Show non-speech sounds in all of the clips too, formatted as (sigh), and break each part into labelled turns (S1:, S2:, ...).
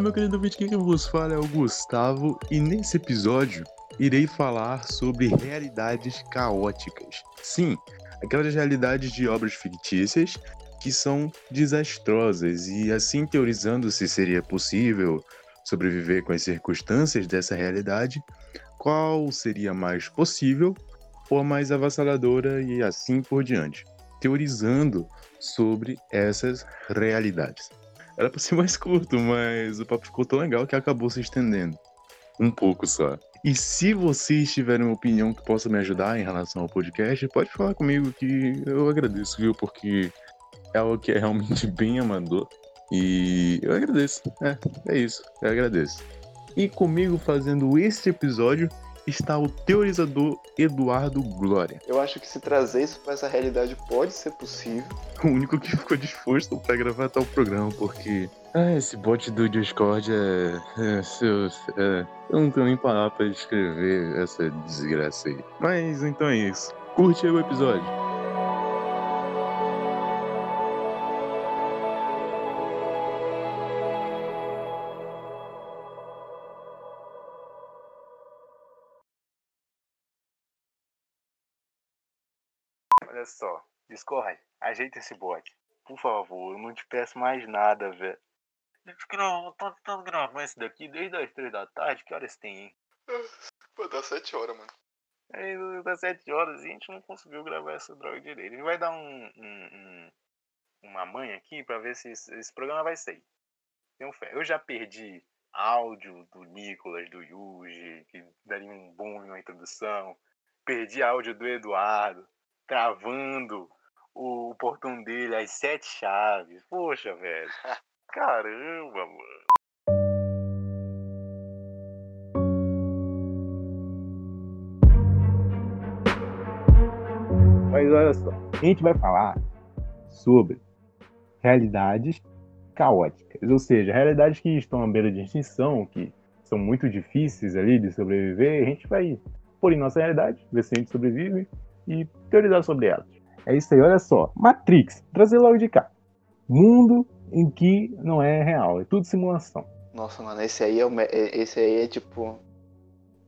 S1: Meu querido ouvinte, quem vos fala é o Gustavo e nesse episódio irei falar sobre realidades caóticas. Sim, aquelas realidades de obras fictícias que são desastrosas e assim teorizando se seria possível sobreviver com as circunstâncias dessa realidade, qual seria mais possível ou mais avassaladora e assim por diante, teorizando sobre essas realidades. Era para ser mais curto, mas o papo ficou tão legal que acabou se estendendo. Um pouco só. E se vocês tiverem uma opinião que possa me ajudar em relação ao podcast, pode falar comigo que eu agradeço, viu? Porque é algo que é realmente (laughs) bem amador. E eu agradeço. É, é isso. Eu agradeço. E comigo fazendo este episódio está o teorizador Eduardo Glória.
S2: Eu acho que se trazer isso para essa realidade pode ser possível.
S1: O único que ficou disposto para gravar tal programa, porque ah, esse bot do Discord é. é, seus, é eu não tenho nem palavra para descrever essa desgraça aí. Mas então é isso. Curte aí o episódio.
S3: Olha só, Discord, ajeita esse bot. Por favor, eu não te peço mais nada, velho. Não, tô tentando gravar esse daqui desde as três da tarde. Que horas tem, hein? (laughs)
S2: Pô, dá sete horas, mano.
S3: É, dá sete horas e a gente não conseguiu gravar essa droga direito. A gente vai dar um, um, um uma manha aqui pra ver se esse, esse, programa vai sair. Tenho fé. Eu já perdi áudio do Nicolas, do Yuji, que daria um boom na introdução. Perdi áudio do Eduardo, travando o, o portão dele, as sete chaves. Poxa, velho. (laughs) Caramba, mano.
S1: Mas olha só, a gente vai falar sobre realidades caóticas, ou seja, realidades que estão à beira de extinção, que são muito difíceis ali de sobreviver, a gente vai pôr em nossa realidade, ver se a gente sobrevive e teorizar sobre elas. É isso aí, olha só. Matrix, trazer logo de cá. Mundo em que não é real, é tudo simulação.
S2: Nossa, mano, esse aí é, uma, esse aí é tipo.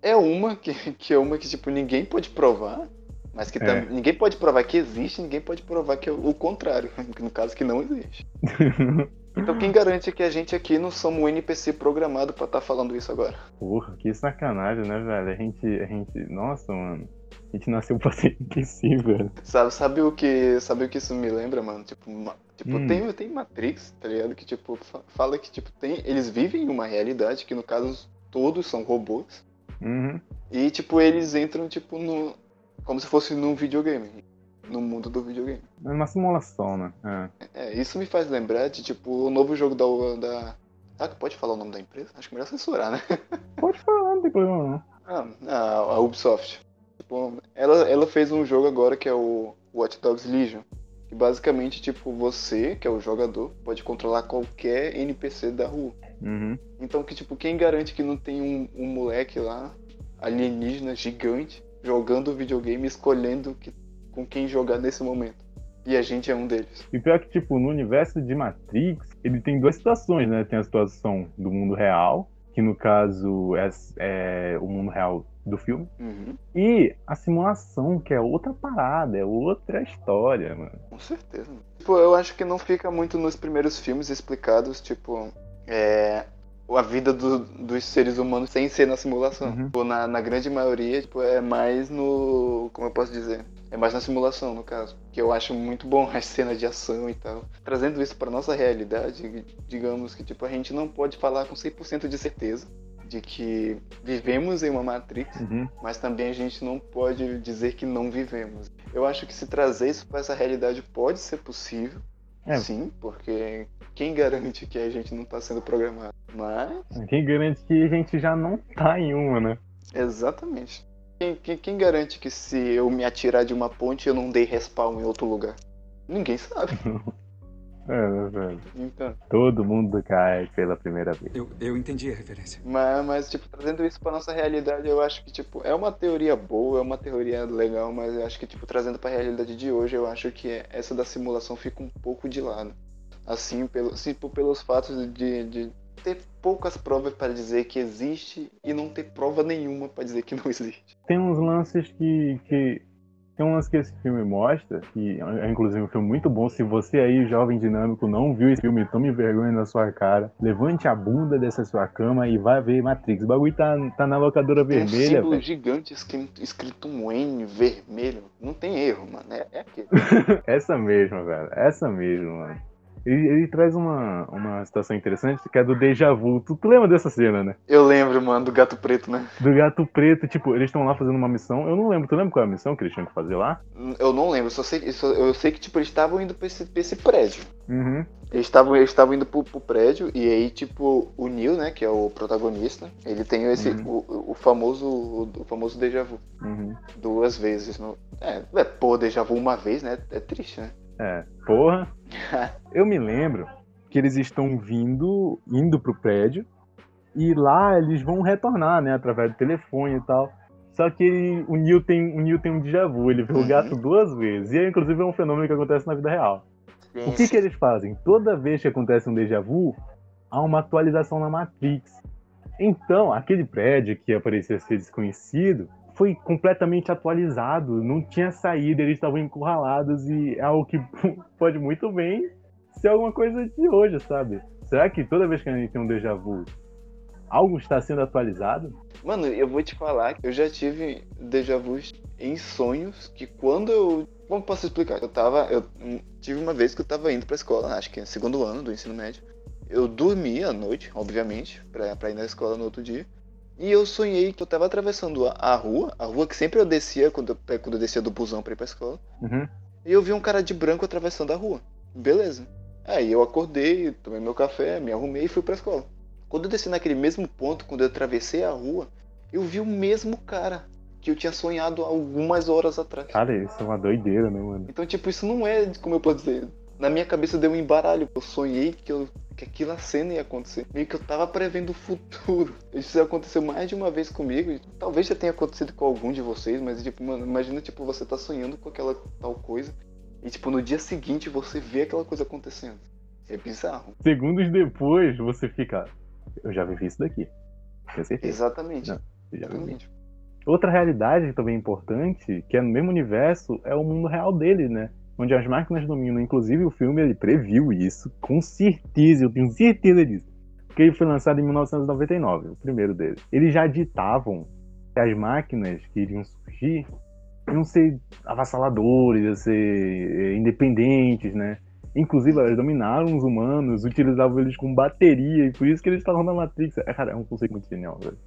S2: É uma que, que é uma que, tipo, ninguém pode provar. Mas que é. ninguém pode provar que existe, ninguém pode provar que é o contrário. (laughs) No caso, que não existe. (laughs) então quem garante que a gente aqui não somos um NPC programado para estar tá falando isso agora?
S1: Porra, que sacanagem, né, velho? A gente. A gente. Nossa, mano. A gente nasceu pra ser velho.
S2: Sabe, sabe o que. Sabe o que isso me lembra, mano? Tipo, Tipo, hum. tem, tem Matrix, tá ligado? Que, tipo, fala que, tipo, tem, eles vivem em uma realidade que, no caso, todos são robôs.
S1: Uhum.
S2: E, tipo, eles entram, tipo, no... Como se fosse num videogame. No mundo do videogame.
S1: É uma simulação, né?
S2: É. é isso me faz lembrar de, tipo, o novo jogo da... da... Ah, pode falar o nome da empresa? Acho que é melhor censurar, né? (laughs)
S1: Pode falar, não tem problema não.
S2: Ah, a Ubisoft. Tipo, ela, ela fez um jogo agora que é o Watch Dogs Legion. E basicamente, tipo, você, que é o jogador, pode controlar qualquer NPC da rua.
S1: Uhum.
S2: Então, que tipo, quem garante que não tem um, um moleque lá, alienígena, gigante, jogando videogame, escolhendo que, com quem jogar nesse momento? E a gente é um deles.
S1: E pior que, tipo, no universo de Matrix, ele tem duas situações, né? Tem a situação do mundo real, que no caso é, é o mundo real do filme.
S2: Uhum.
S1: E a simulação, que é outra parada, é outra história, mano.
S2: Com certeza. Tipo, eu acho que não fica muito nos primeiros filmes explicados, tipo, é, a vida do, dos seres humanos sem ser na simulação. Uhum. Tipo, na, na grande maioria, tipo, é mais no. Como eu posso dizer? É mais na simulação, no caso. Que eu acho muito bom as cenas de ação e tal. Trazendo isso para nossa realidade, digamos que tipo, a gente não pode falar com 100% de certeza de que vivemos em uma Matrix,
S1: uhum.
S2: mas também a gente não pode dizer que não vivemos. Eu acho que se trazer isso para essa realidade pode ser possível, é. sim, porque quem garante que a gente não está sendo programado? Mas.
S1: Quem garante que a gente já não tá em uma, né?
S2: Exatamente. Quem, quem, quem garante que se eu me atirar de uma ponte eu não dei respawn em outro lugar? Ninguém sabe. (laughs)
S1: É, velho.
S2: Então.
S1: Todo mundo cai pela primeira vez.
S4: Eu, eu entendi a referência.
S2: Mas, mas, tipo, trazendo isso pra nossa realidade, eu acho que, tipo, é uma teoria boa, é uma teoria legal, mas eu acho que, tipo, trazendo pra realidade de hoje, eu acho que essa da simulação fica um pouco de lado. Assim, pelo, assim, pelos fatos de, de ter poucas provas para dizer que existe e não ter prova nenhuma para dizer que não (laughs) existe.
S4: Tem uns lances que, que tem um lance que esse filme mostra, que é inclusive um filme muito bom. Se você aí, jovem dinâmico, não viu esse filme, tome vergonha na sua cara. Levante a bunda dessa sua cama e vai ver Matrix. O bagulho tá, tá na locadora
S2: Tem um
S4: vermelha.
S2: símbolo
S4: velho.
S2: gigante escrito, escrito um N vermelho. Não tem erro, mano. É, é aquele. (laughs)
S4: Essa mesmo, velho. Essa mesmo, mano. Ele, ele traz uma, uma situação interessante que é do déjà vu. Tu, tu lembra dessa cena, né?
S2: Eu lembro, mano, do gato preto, né?
S4: Do gato preto, tipo, eles estão lá fazendo uma missão. Eu não lembro, tu lembra qual é a missão que eles tinham que fazer lá?
S2: Eu não lembro, só sei, só- eu sei que tipo, eles estavam indo pra esse, pra esse prédio.
S4: Uhum.
S2: Eles estavam eles indo pro, pro prédio e aí, tipo, o Neil, né, que é o protagonista, ele tem esse,
S4: Uhum.
S2: o, o famoso o famoso déjà vu.
S4: Uhum.
S2: Duas vezes. No... É, é, pô, déjà vu uma vez, né? É triste, né?
S4: É, porra. (laughs) Eu me lembro que eles estão vindo, indo pro prédio, e lá eles vão retornar, né, através do telefone e tal. Só que o Neil tem, o Neil tem um déjà vu, ele vê o
S2: Uhum.
S4: gato duas vezes. E é, inclusive é um fenômeno que acontece na vida real. O que, que eles fazem? Toda vez que acontece um déjà vu, há uma atualização na Matrix. Então, aquele prédio que parecia ser desconhecido foi completamente atualizado, não tinha saída, eles estavam encurralados e é algo que (laughs) pode muito bem ser alguma coisa de hoje, sabe? Será que toda vez que a gente tem um déjà vu, algo está sendo atualizado?
S2: Mano, eu vou te falar que eu já tive déjà vus em sonhos que quando eu. Como posso explicar? Eu tava. Eu tive uma vez que eu tava indo pra escola, acho que é segundo ano do ensino médio. Eu dormi à noite, obviamente, pra, pra ir na escola no outro dia. E eu sonhei que eu tava atravessando a, rua, a rua que sempre eu descia quando eu, quando eu descia do busão pra ir pra escola.
S4: Uhum.
S2: E eu vi um cara de branco atravessando a rua. Beleza. Aí eu acordei, tomei meu café, me arrumei e fui pra escola. Quando eu desci naquele mesmo ponto, quando eu atravessei a rua, eu vi o mesmo cara que eu tinha sonhado algumas horas atrás.
S4: Cara, isso é uma doideira, né, mano?
S2: Então, tipo, isso não é, como eu posso dizer, na minha cabeça deu um embaralho. Eu sonhei que, eu, que aquela cena ia acontecer. Meio que eu tava prevendo o futuro. (laughs) Isso já aconteceu mais de uma vez comigo. Talvez já tenha acontecido com algum de vocês, mas, tipo, mano, imagina, tipo, você tá sonhando com aquela tal coisa. E, tipo, no dia seguinte você vê aquela coisa acontecendo. É bizarro.
S4: Segundos depois, você fica. Eu já vivi isso daqui. Tenho certeza.
S2: Exatamente.
S4: Não.
S2: Exatamente.
S4: Outra realidade também importante, que é no mesmo universo, é o mundo real dele, né? Onde as máquinas dominam. Inclusive, o filme ele previu isso, com certeza, eu tenho certeza disso. Porque ele foi lançado em 1999, o primeiro dele. Eles já ditavam que as máquinas que iriam surgir iam ser avassaladores, iam ser eh, independentes, né? Inclusive, elas dominaram os humanos, utilizavam eles como bateria, e por isso que eles estavam na Matrix. É, cara, é um conceito muito genial, velho.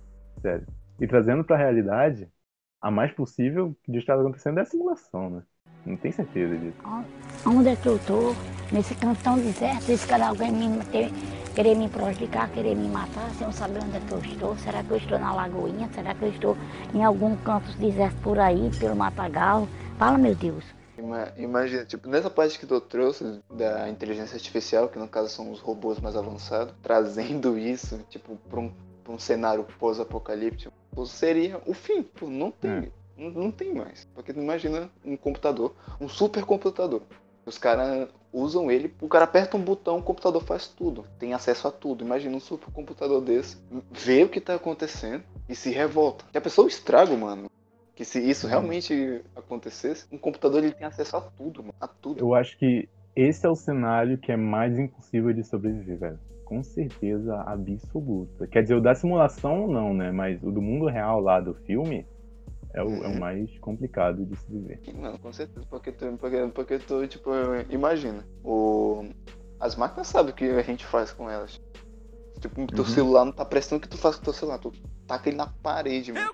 S4: Sério. E trazendo pra realidade, a mais possível de estar acontecendo é a simulação, né? Não tem certeza disso.
S5: Onde é que eu tô? Nesse canto tão deserto, esse cara alguém me ter, querer me prejudicar, querer me matar, sem eu saber onde é que eu estou. Será que eu estou na Lagoinha? Será que eu estou em algum canto deserto por aí, pelo Matagal? Fala, meu Deus.
S2: Ima- Imagina, tipo, nessa parte que tu trouxe da inteligência artificial, que no caso são os robôs mais avançados, (laughs) trazendo isso, tipo, pra um, pra um cenário pós-apocalíptico, seria o fim. Pô, não tem. Não, não tem mais. Porque tu imagina um computador, um supercomputador. Os caras usam ele, o cara aperta um botão, o computador faz tudo. Tem acesso a tudo. Imagina um supercomputador desse, vê o que tá acontecendo e se revolta. A pessoa estraga, mano. Que se isso realmente acontecesse, um computador ele tem acesso a tudo, mano. A tudo.
S4: Eu acho que esse é o cenário que é mais impossível de sobreviver, velho. Com certeza absoluta. Quer dizer, o da simulação não, né? Mas o do mundo real lá do filme é o, é o mais complicado de se viver.
S2: Não, com certeza. Porque tu, porque, porque tu tipo, imagina. O... As máquinas sabem o que a gente faz com elas. Tipo, teu
S4: Uhum.
S2: celular não tá prestando o que tu faz com teu celular. Tu taca ele na parede, mano.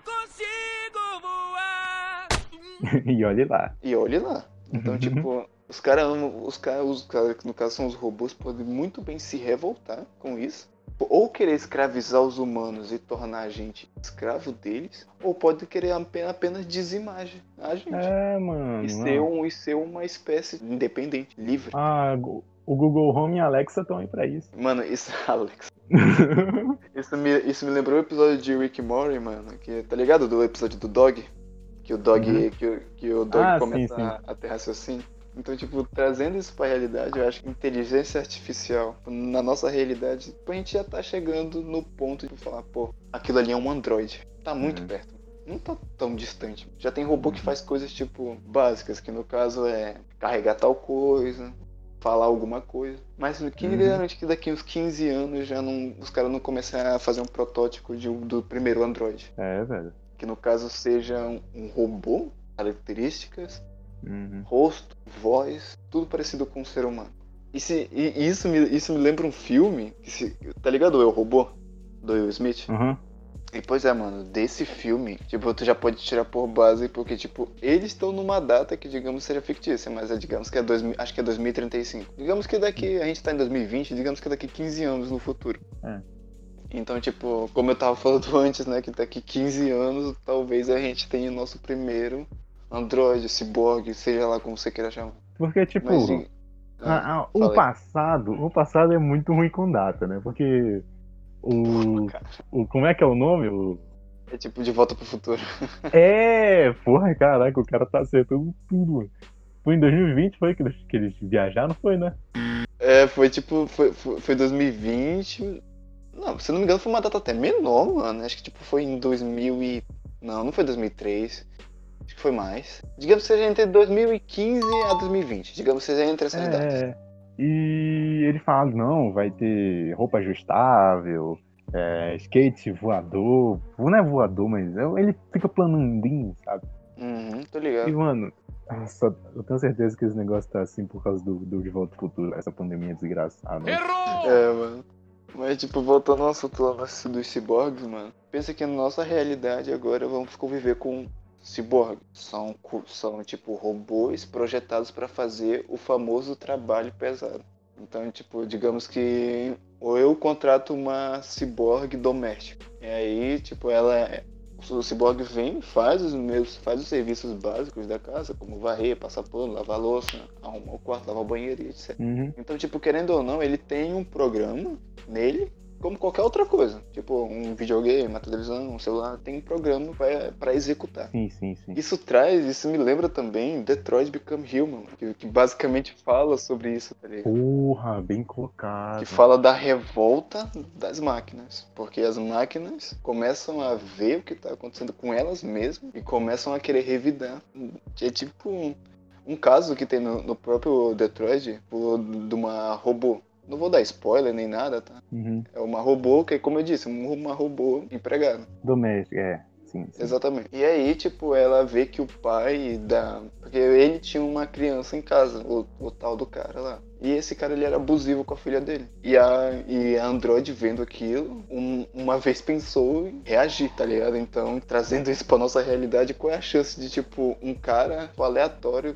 S2: (laughs)
S4: e olhe lá.
S2: E olhe lá. Então,
S4: Uhum.
S2: tipo, os caras os caras, os caras, que no caso são os robôs, podem muito bem se revoltar com isso. Ou querer escravizar os humanos e tornar a gente escravo deles, ou pode querer apenas, apenas dizimar a gente.
S4: É, mano.
S2: E ser, um, e ser uma espécie independente, livre.
S4: Ah, o Google Home e a Alexa estão aí pra isso.
S2: Mano, isso, Alex. (laughs) Isso me, isso me lembrou o episódio de Rick Morty, mano. Que, tá ligado? Do episódio do Dog? Que o Dog,
S4: Uhum.
S2: que, o- que o Dog
S4: Ah,
S2: começa
S4: sim, sim.
S2: A, a ter raciocínio. Então, tipo, trazendo isso pra realidade, eu acho que inteligência artificial, na nossa realidade, a gente já tá chegando no ponto de falar, pô, aquilo ali é um androide. Tá muito
S4: Uhum.
S2: perto. Não tá tão distante. Já tem robô que faz coisas, tipo, básicas, que no caso é carregar tal coisa, falar alguma coisa. Mas o que
S4: Uhum.
S2: garante que daqui uns 15 anos já não, os caras não começam a fazer um protótipo de, do primeiro androide?
S4: É, velho.
S2: Que no caso seja um, um robô, características,
S4: Uhum.
S2: rosto, voz, tudo parecido com um ser humano. E, se, e isso, me, isso me lembra um filme, que se, tá ligado? o Eu Robô, do Will Smith.
S4: Uhum.
S2: E pois é, mano, desse filme, tipo, tu já pode tirar por base, porque, tipo, eles estão numa data que, digamos, seja fictícia, mas é, digamos que é 2000, acho que é 2035. Digamos que daqui, a gente tá em 2020, digamos que é daqui 15 anos no futuro.
S4: É.
S2: Então, tipo, como eu tava falando (laughs) antes, né, que daqui 15 anos, talvez a gente tenha o nosso primeiro androide, ciborgue, seja lá como você queira chamar.
S4: Porque, tipo,
S2: Mas,
S4: a- a- o passado, o passado é muito ruim com data, né? Porque o, o como é que é o nome? O,
S2: É tipo de volta pro futuro. (laughs)
S4: é, porra, caraca, o cara tá acertando tudo. mano. Foi em 2020 foi que eles, que eles viajaram, foi, né?
S2: É, foi tipo, foi, foi, foi 2020. Não, se não me engano, foi uma data até menor, mano. Acho que tipo foi em 2000 e. Não, não foi 2003. Acho que foi mais. Digamos que seja entre 2015 a 2020. Digamos que seja entre essas datas.
S4: É. E ele fala, não, vai ter roupa ajustável, é, skate voador. Não é voador, mas é- ele fica planandinho, sabe?
S2: Uhum, tô
S4: E,
S2: ligado.
S4: mano, nossa, eu tenho certeza que esse negócio tá assim por causa do, do De Volta ao Futuro, essa pandemia desgraçada.
S2: É, mano. Mas, tipo, voltando ao assunto lá dos dos ciborgues, mano. Pensa que na nossa realidade agora vamos conviver com ciborgues. São, são tipo, robôs projetados pra fazer o famoso trabalho pesado. Então, tipo, digamos que ou eu contrato uma ciborgue doméstica. E aí, tipo, ela é- o ciborgue vem, faz os meus, faz os serviços básicos da casa, como varrer, passar pano, lavar louça, arrumar o quarto, lavar o banheiro e etc.
S4: Uhum.
S2: Então, tipo, querendo ou não, ele tem um programa nele, como qualquer outra coisa. Tipo, um videogame, uma televisão, um celular, tem um programa pra- pra executar.
S4: Sim, sim, sim.
S2: Isso traz, isso me lembra também Detroit Become Human, que, que basicamente fala sobre isso, tá ligado?
S4: Porra, bem colocado.
S2: Que fala da revolta das máquinas. Porque as máquinas começam a ver o que tá acontecendo com elas mesmas e começam a querer revidar. É tipo um, um caso que tem no, no próprio Detroit, tipo, de uma robô. Não vou dar spoiler nem nada, tá?
S4: Uhum.
S2: É uma robô que, como eu disse, um- uma robô empregada.
S4: Doméstico, é. Sim, sim.
S2: Exatamente. E aí, tipo, ela vê que o pai da. Porque ele tinha uma criança em casa, o, o tal do cara lá. E esse cara ele era abusivo com a filha dele. E a, e a Android vendo aquilo, um- uma vez pensou em reagir, tá ligado? Então, trazendo isso pra nossa realidade, qual é a chance de, tipo, um cara aleatório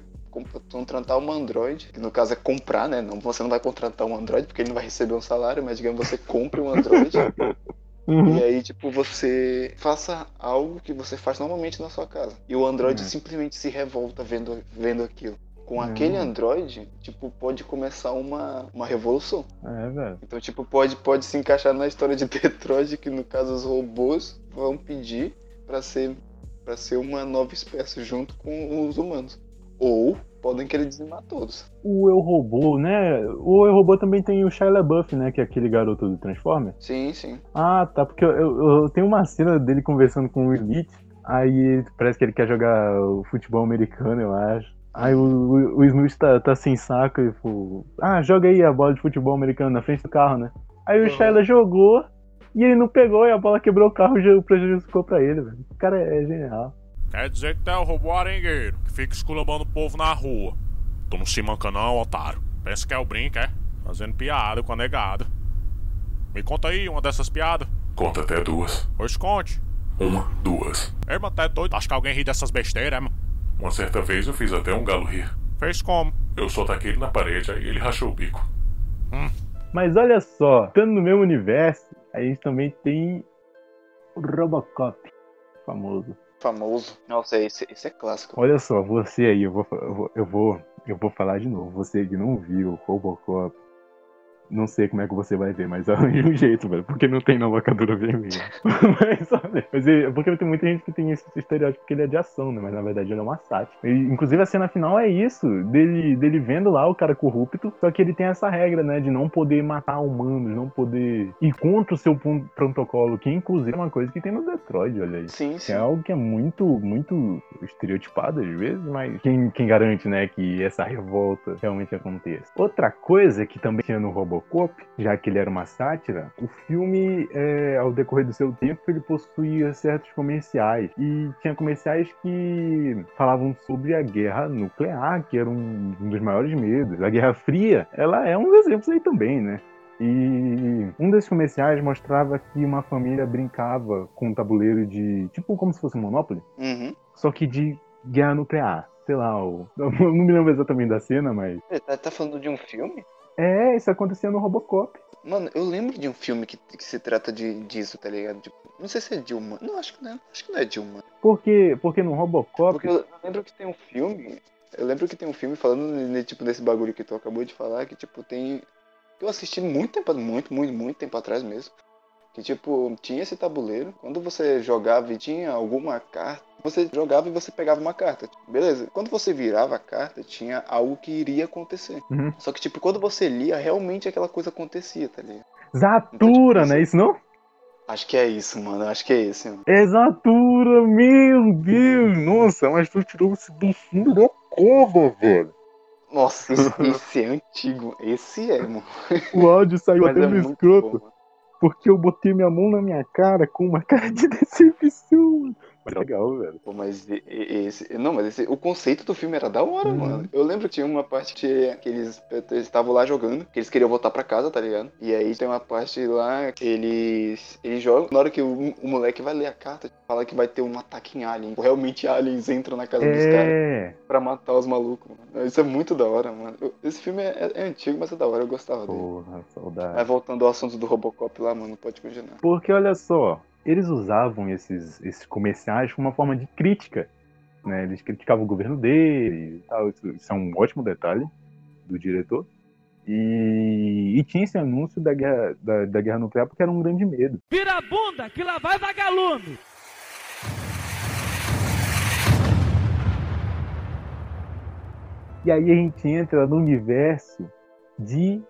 S2: contratar uma Android, que no caso é comprar, né? Não, você não vai contratar um Android porque ele não vai receber um salário, mas digamos você compre um Android (laughs)
S4: Uhum.
S2: e aí, tipo, você faça algo que você faz normalmente na sua casa. E o Android
S4: Uhum.
S2: simplesmente se revolta vendo, vendo aquilo. Com
S4: Uhum.
S2: aquele Android, tipo, pode começar uma, uma revolução.
S4: É, velho.
S2: Então, tipo, pode, pode se encaixar na história de (laughs) Detroit, que no caso os robôs vão pedir pra ser, pra ser uma nova espécie junto com os humanos. Ou podem querer dizimar todos.
S4: O Eu Robô, né? O Eu Robô também tem o Shia LaBeouf, né? Que é aquele garoto do Transformer.
S2: Sim, sim.
S4: Ah, tá. Porque eu, eu, eu tenho uma cena dele conversando com o Smith. Aí parece que ele quer jogar o futebol americano, eu acho. Aí o, o, o Smith tá, tá sem saco e falou: Ah, joga aí a bola de futebol americano na frente do carro, né? Aí o
S2: Uhum.
S4: Shia jogou e ele não pegou e a bola quebrou o carro e (laughs) o prejuízo ficou pra ele, velho. O cara é genial.
S6: Quer dizer que tu é o robô arengueiro, que fica esculambando o povo na rua. Tu não se manca não, otário. Pensa que é o brinco, é? Fazendo piada com a negada. Me conta aí uma dessas piadas.
S7: Conta até duas.
S6: Pois conte.
S7: Uma, duas.
S6: Ei, mano, tá doido? Acho que alguém ri dessas besteiras, é, mano?
S7: Uma certa vez eu fiz até um galo rir.
S6: Fez como?
S7: Eu só taquei ele na parede, aí ele rachou o bico.
S4: Mas olha só, estando no mesmo universo, a gente também tem o Robocop, famoso.
S2: Famoso. Nossa, esse, esse é clássico.
S4: Olha só, você aí, eu vou, eu vou, eu vou, eu vou falar de novo. Você que não viu Robocop, Não sei como é que você vai ver, mas (laughs) arranja um jeito, velho. Porque não tem na locadora vermelha. (laughs) mas, olha, mas é, porque tem muita gente que tem esse estereótipo que ele é de ação, né? Mas na verdade ele é uma sátira. E, inclusive a cena final é isso: dele, dele vendo lá o cara corrupto, só que ele tem essa regra, né? De não poder matar humanos, não poder ir contra o seu protocolo, que inclusive é uma coisa que tem no Detroit, olha aí.
S2: Sim, sim.
S4: É algo que é muito, muito estereotipado às vezes, mas quem, quem garante, né, que essa revolta realmente aconteça. Outra coisa que também tinha no Robocop Robocop, já que ele era uma sátira, o filme, é, ao decorrer do seu tempo, ele possuía certos comerciais. E tinha comerciais que falavam sobre a guerra nuclear, que era um, dos maiores medos. A Guerra Fria, ela é um dos exemplos aí também, né? E um desses comerciais mostrava que uma família brincava com um tabuleiro de. tipo como se fosse um Monopoly.
S2: Uhum.
S4: Só que de guerra nuclear. Sei lá, o... (laughs) não me lembro exatamente da cena, mas.
S2: Tá, tá falando de um filme?
S4: É, isso acontecia no Robocop.
S2: Mano, eu lembro de um filme que, que se trata de, disso, tá ligado? Tipo, não sei se é Dilma. Não, acho que não é. Acho que não é Dilma.
S4: Porque, porque no Robocop.
S2: Porque eu, lembro que tem um filme. Eu lembro que tem um filme falando tipo, desse bagulho que tu acabou de falar, que tipo, tem. Que eu assisti muito tempo, muito, muito, muito tempo atrás mesmo. Que tipo, tinha esse tabuleiro. Quando você jogava e tinha alguma carta, você jogava e você pegava uma carta. Beleza. Quando você virava a carta, tinha algo que iria acontecer.
S4: Uhum.
S2: Só que, tipo, quando você lia, realmente aquela coisa acontecia, tá ligado?
S4: Zatura, então, tipo, né? Isso não?
S2: Acho que é isso, mano. Acho que é esse, mano.
S4: É Zatura, meu Deus! Nossa, mas tu tirou isso do fundo da cova, velho.
S2: Nossa, (laughs) esse, é antigo. Esse é, mano.
S4: O áudio saiu até é escroto. Bom, porque eu botei minha mão na minha cara com uma (laughs) cara de decepção. Mas legal, velho.
S2: Pô, mas esse. Não, mas esse, o conceito do filme era da hora, uhum. mano. Eu lembro que tinha uma parte que, eles estavam lá jogando, que eles queriam voltar pra casa, tá ligado? E aí tem uma parte lá que eles. Eles jogam. Na hora que o, o moleque vai ler a carta, fala que vai ter um ataque em alien. Realmente aliens entram na casa é... dos caras pra matar os malucos, mano. Isso é muito da hora, mano. Esse filme é, é, antigo, mas é da hora, eu gostava dele.
S4: Porra, saudade.
S2: Mas voltando ao assunto do Robocop lá, mano, pode continuar.
S4: Porque olha só, eles usavam esses, esses comerciais como uma forma de crítica. Né? Eles criticavam o governo dele e tal. Isso, isso é um ótimo detalhe do diretor. E, e, tinha esse anúncio da guerra, da, da, guerra nuclear porque era um grande medo.
S8: Vira a bunda, que lá vai vagalume!
S4: E aí a gente entra no universo de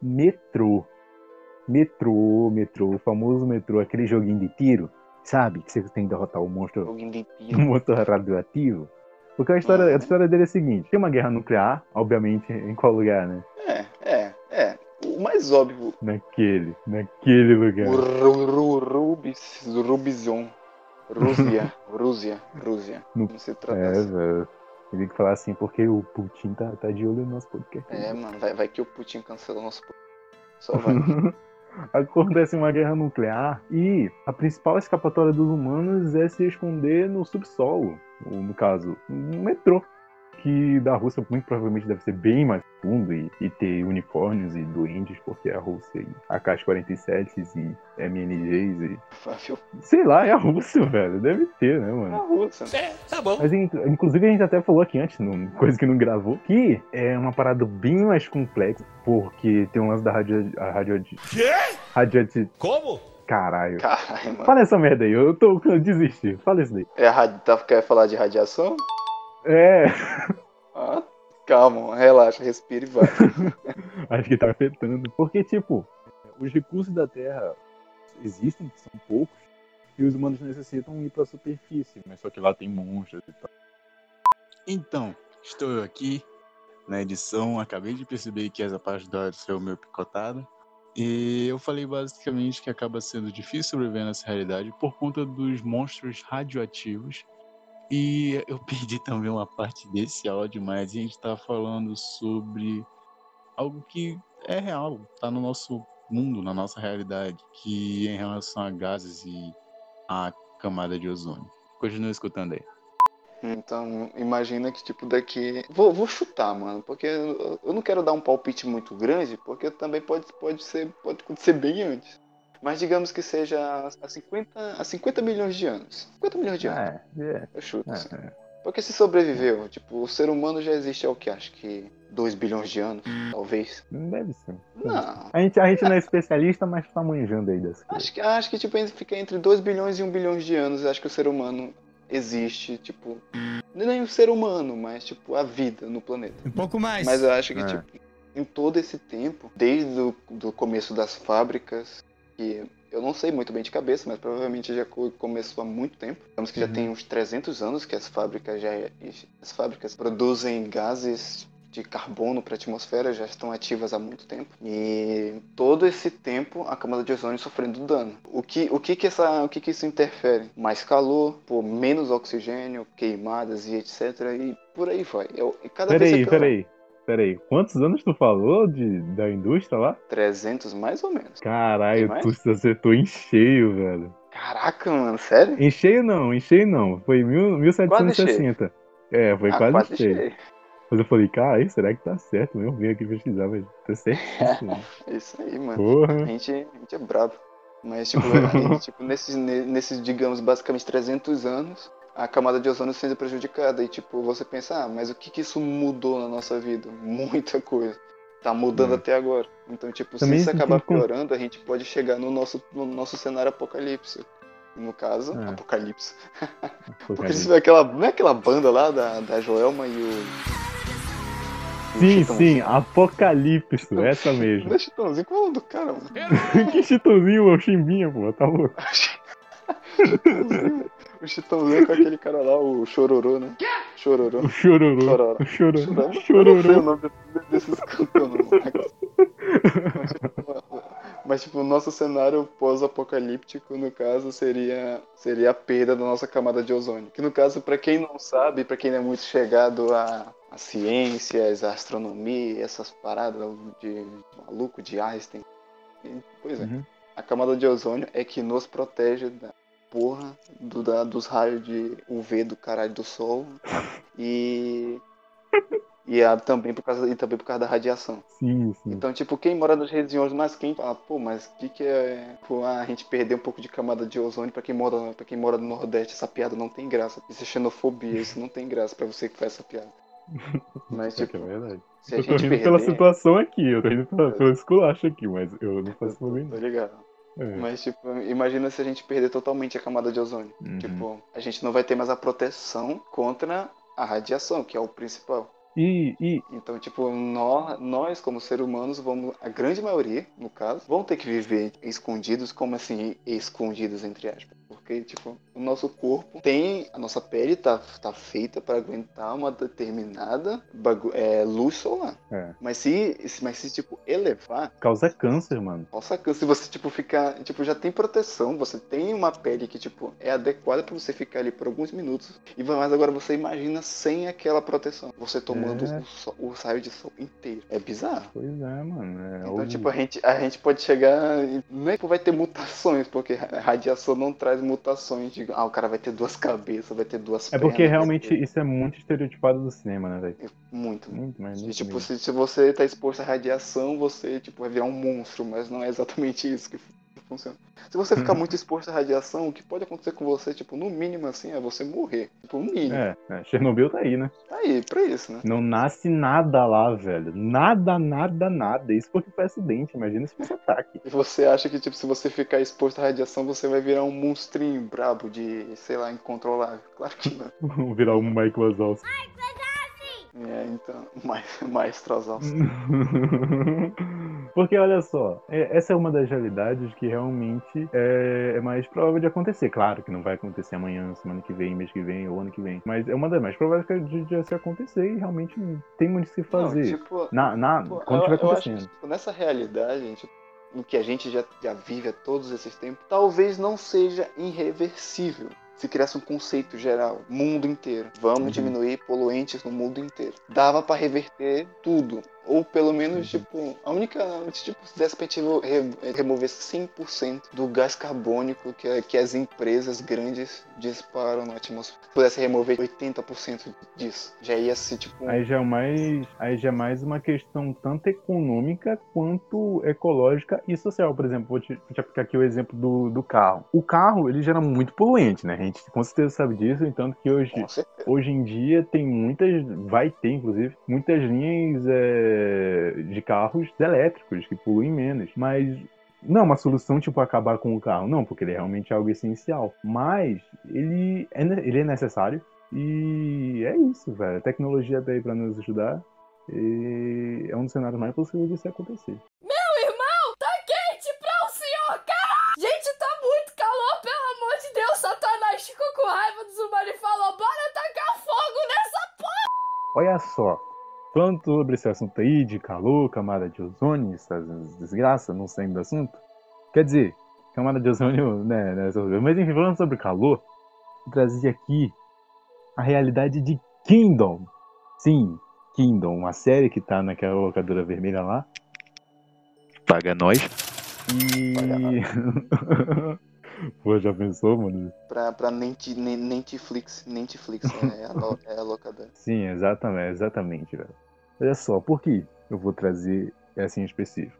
S4: metrô. Metrô, metrô, o famoso metrô, aquele joguinho de tiro, sabe? Que você tem que derrotar o monstro,
S2: joguinho de (laughs) tiro.
S4: o monstro radioativo. Porque a história, a história dele é a seguinte: tem uma guerra nuclear, obviamente, em qual lugar, né?
S2: É, é, é. O mais óbvio.
S4: Naquele, naquele lugar.
S2: O Rubis, Rubizon. (laughs) Rússia, Rússia, Rússia.
S4: Não se trata é, assim. velho. Ele tem que falar assim, porque o Putin tá, tá de olho no nosso podcast.
S2: É, mano, vai, vai que o Putin cancela o nosso podcast. Só vai. (laughs)
S4: acontece uma guerra nuclear e a principal escapatória dos humanos é se esconder no subsolo, ou no caso, no metrô que da Rússia muito provavelmente deve ser bem mais fundo e, e ter unicórnios e duendes, porque a Rússia e AK-47s e MNGs e. Sei lá, é a Rússia, velho. Deve ter, né, mano?
S2: É a Rússia.
S8: É, tá bom.
S4: Mas inclusive a gente até falou aqui antes, numa coisa que não gravou, que é uma parada bem mais complexa, porque tem um lance da radio. A radio
S8: Quê?
S4: Radio.
S8: Como?
S4: Caralho.
S2: Caralho, mano.
S4: Fala essa merda aí, eu tô eu desisti. Fala isso daí.
S2: É a tá, quer falar de radiação?
S4: É.
S2: Ah, calma, relaxa, respira e vai. (laughs)
S4: Acho que tá afetando. Porque, tipo, os recursos da Terra existem, que são poucos, e os humanos necessitam ir pra superfície, mas só que lá tem monstros e tal.
S1: Então, estou eu aqui na edição, acabei de perceber que essa parte da hora saiu meio picotada. E eu falei basicamente que acaba sendo difícil sobreviver nessa realidade por conta dos monstros radioativos e eu (laughs) perdi também uma parte desse áudio, mas a gente está falando sobre algo que é real, está no nosso mundo, na nossa realidade, que é em relação a gases e a camada de ozônio. Continua escutando aí.
S2: Então, imagina que, tipo, daqui. Vou, vou chutar, mano, porque eu não quero dar um palpite muito grande, porque também pode, pode, ser, pode acontecer bem antes. Mas digamos que seja a 50, a 50 milhões de anos. 50 milhões de anos.
S4: É, é.
S2: Eu chuto. É,
S4: assim. é.
S2: Porque se sobreviveu, tipo, o ser humano já existe há o que? Acho que 2 bilhões de anos, talvez.
S4: Não deve ser.
S2: Não.
S4: A gente, a gente não é especialista, mas tá manjando aí dessa coisa.
S2: Acho que, acho que tipo, fica entre 2 bilhões e 1 bilhão de anos. Acho que o ser humano existe, tipo. Nem o ser humano, mas tipo, a vida no planeta.
S9: Um pouco mais.
S2: Mas eu acho que,
S4: É.
S2: tipo, em todo esse tempo, desde o do começo das fábricas, que eu não sei muito bem de cabeça, mas provavelmente já co- começou há muito tempo. Digamos que já
S4: Uhum.
S2: tem uns 300 anos que as fábricas já as fábricas produzem gases de carbono para a atmosfera, já estão ativas há muito tempo. E todo esse tempo a camada de ozônio sofrendo dano. O que o que que essa o que que isso interfere? Mais calor, pô, menos oxigênio, queimadas e etc. E por aí vai. Eu, e cada vez
S4: Peraí,
S2: é pior.
S4: Peraí. Peraí, quantos anos tu falou de, da indústria lá?
S2: 300 mais ou menos.
S4: Caralho, tu se acertou em cheio, velho.
S2: Caraca, mano, sério?
S4: Em cheio não, em cheio não. Foi mil, 1760. É, foi
S2: Ah,
S4: quase,
S2: quase
S4: cheio.
S2: cheio.
S4: Mas eu falei, cara, será que tá certo? Eu vim aqui pesquisar, mas tá.
S2: É (laughs) isso aí, mano.
S4: Porra.
S2: A gente, a gente é brabo. Mas, tipo, gente, (laughs) tipo nesses, ne- nesses, digamos, basicamente 300 anos, a camada de ozônio sendo prejudicada. E, tipo, você pensa, ah, mas o que que isso mudou na nossa vida? (laughs) Muita coisa. Tá mudando
S4: Hum.
S2: até agora. Então, tipo,
S4: Também
S2: se isso acabar
S4: con-
S2: piorando, a gente pode chegar no nosso, no nosso cenário apocalipse. No caso,
S4: É.
S2: apocalipse. (laughs) Porque
S4: Apocalipse.
S2: se vê aquela, não é aquela banda lá da, da Joelma e o.
S4: Sim,
S2: Chitãozinho?
S4: sim, Apocalipse, essa mesmo. (laughs)
S2: Não é Chitãozinho? Qual é o nome do cara, mano?
S4: que chitãozinho, o chimbinha, pô, tá louco.
S2: Chitãozinho. O Chitãozinho com aquele cara lá, o Chororô, né? Chororô.
S4: O chororô,
S2: Chororó.
S4: o chororô,
S2: Eu não sei o
S4: chororô.
S2: nome de- desses cantores, não. Mas, tipo, Mas, tipo, o nosso cenário pós-apocalíptico, no caso, seria, seria a perda da nossa camada de ozônio. Que, no caso, pra quem não sabe, pra quem não é muito chegado a, a ciências, a astronomia, essas paradas de, maluco, de Einstein. Pois é.
S4: Uhum.
S2: A camada de ozônio é que nos protege da porra do, da- dos raios de UV do caralho do sol e e a, também por causa e também por causa da radiação.
S4: Sim, sim.
S2: Então, tipo, quem mora nas regiões mais quentes fala, pô, mas o que que é, pô, ah, a gente perder um pouco de camada de ozônio pra quem mora, para quem mora no Nordeste, essa piada não tem graça. Isso é xenofobia, isso não tem graça pra você que faz essa piada. (laughs) Mas
S4: Isso aqui
S2: tipo,
S4: é verdade.
S2: se a
S4: Eu tô
S2: gente
S4: rindo pela
S2: perder,
S4: situação aqui, eu tô rindo pela, pelo esculacho aqui, mas eu não faço problema.
S2: tô ligado.
S4: É.
S2: Mas, tipo, imagina se a gente perder totalmente a camada de ozônio.
S4: Uhum.
S2: Tipo, a gente não vai ter mais a proteção contra a radiação, que é o principal.
S4: E, e
S2: Então, tipo, nós, nós como seres humanos, vamos, a grande maioria, no caso, vão ter que viver escondidos, como assim, escondidos, entre aspas. Porque, tipo, o nosso corpo tem, a nossa pele tá, tá feita para aguentar uma determinada é, luz solar.
S4: É.
S2: Mas se, mas se, tipo, elevar,
S4: causa câncer, mano.
S2: nossa, se você, tipo, ficar, tipo, já tem proteção, você tem uma pele que, tipo, é adequada pra você ficar ali por alguns minutos. E mas agora você imagina sem aquela proteção. Você tomando
S4: É.
S2: o, o raio de sol inteiro. É bizarro.
S4: Pois é, mano. É
S2: Então, tipo, a gente, a gente pode chegar. e Não é que vai ter mutações, porque a radiação não traz mutações. De, ah, o cara vai ter duas cabeças, vai ter duas
S4: É
S2: pernas.
S4: porque
S2: vai
S4: realmente
S2: ter-
S4: isso é muito estereotipado do cinema, né, velho?
S2: Muito.
S4: Muito, mas
S2: E, tipo, se, se você tá exposto à radiação, você tipo, vai virar um monstro, mas não é exatamente isso que funciona. Se você ficar muito exposto à radiação, o que pode acontecer com você, tipo, no mínimo assim, é você morrer. Tipo, no mínimo.
S4: É, é, Chernobyl tá aí, né?
S2: Tá aí, pra isso, né?
S4: Não nasce nada lá, velho. Nada, nada, nada. Isso porque foi acidente. Imagina se fosse ataque.
S2: E você acha que, tipo, se você ficar exposto à radiação, você vai virar um monstrinho brabo de, sei lá, incontrolável. Claro que não.
S4: Vamos (laughs) virar um Mike Wazowski.
S2: É, então, (laughs) mais, mais. (laughs)
S4: Porque olha só, é- essa é uma das realidades que realmente é, é mais provável de acontecer. Claro que não vai acontecer amanhã, semana que vem, mês que vem ou ano que vem. Mas é uma das mais prováveis que- de, de se acontecer e realmente tem muito o que se fazer.
S2: Não, tipo,
S4: na, na,
S2: Pô,
S4: quando estiver
S2: acho que
S4: acontecendo.
S2: tipo, nessa realidade, gente, no que a gente já, já vive há todos esses tempos, talvez não seja irreversível. Se criasse um conceito geral, mundo inteiro. Vamos
S4: Uhum.
S2: diminuir poluentes no mundo inteiro. Dava pra reverter tudo. Ou pelo menos, tipo, a única. Tipo, se desse pra gente re- remover 100% do gás carbônico que, que as empresas grandes disparam na atmosfera. Se pudesse remover 80% disso, já ia ser, tipo.
S4: Aí já, é mais, aí já é mais uma questão tanto econômica quanto ecológica e social. Por exemplo, vou te, vou te aplicar aqui o exemplo do, do carro. O carro, ele gera muito poluente, né? Gente com certeza sabe disso, entanto que hoje, hoje em dia tem muitas, vai ter inclusive, muitas linhas é, de carros elétricos que poluem menos. Mas não é uma solução tipo acabar com o carro, não, porque ele é realmente algo essencial. Mas ele é, ele é necessário e é isso, velho. A tecnologia tá aí pra nos ajudar. E é um dos cenários mais possíveis disso acontecer.
S9: Meu irmão, tá quente pra o senhor, cara! Gente, tá muito calor, pelo amor de Deus! Satanás ficou com raiva do Zumari e falou: bora tacar fogo nessa
S4: Olha só, falando sobre esse assunto aí de calor, camada de ozônio, essas desgraças, não saindo do assunto. Quer dizer, camada de ozônio, (laughs) né, né coisas. Mas enfim, falando sobre calor, eu trazer aqui a realidade de Kingdom. Sim, Kingdom, uma série que tá naquela locadora vermelha lá.
S1: Paga nós.
S4: E. (laughs) (laughs) Pô, já pensou, mano?
S2: Pra, pra Nenti, Netflix. Netflix (laughs) é a, lo- é a locadora.
S4: Sim, exatamente, exatamente, velho. Olha só, por que eu vou trazer essa em específico?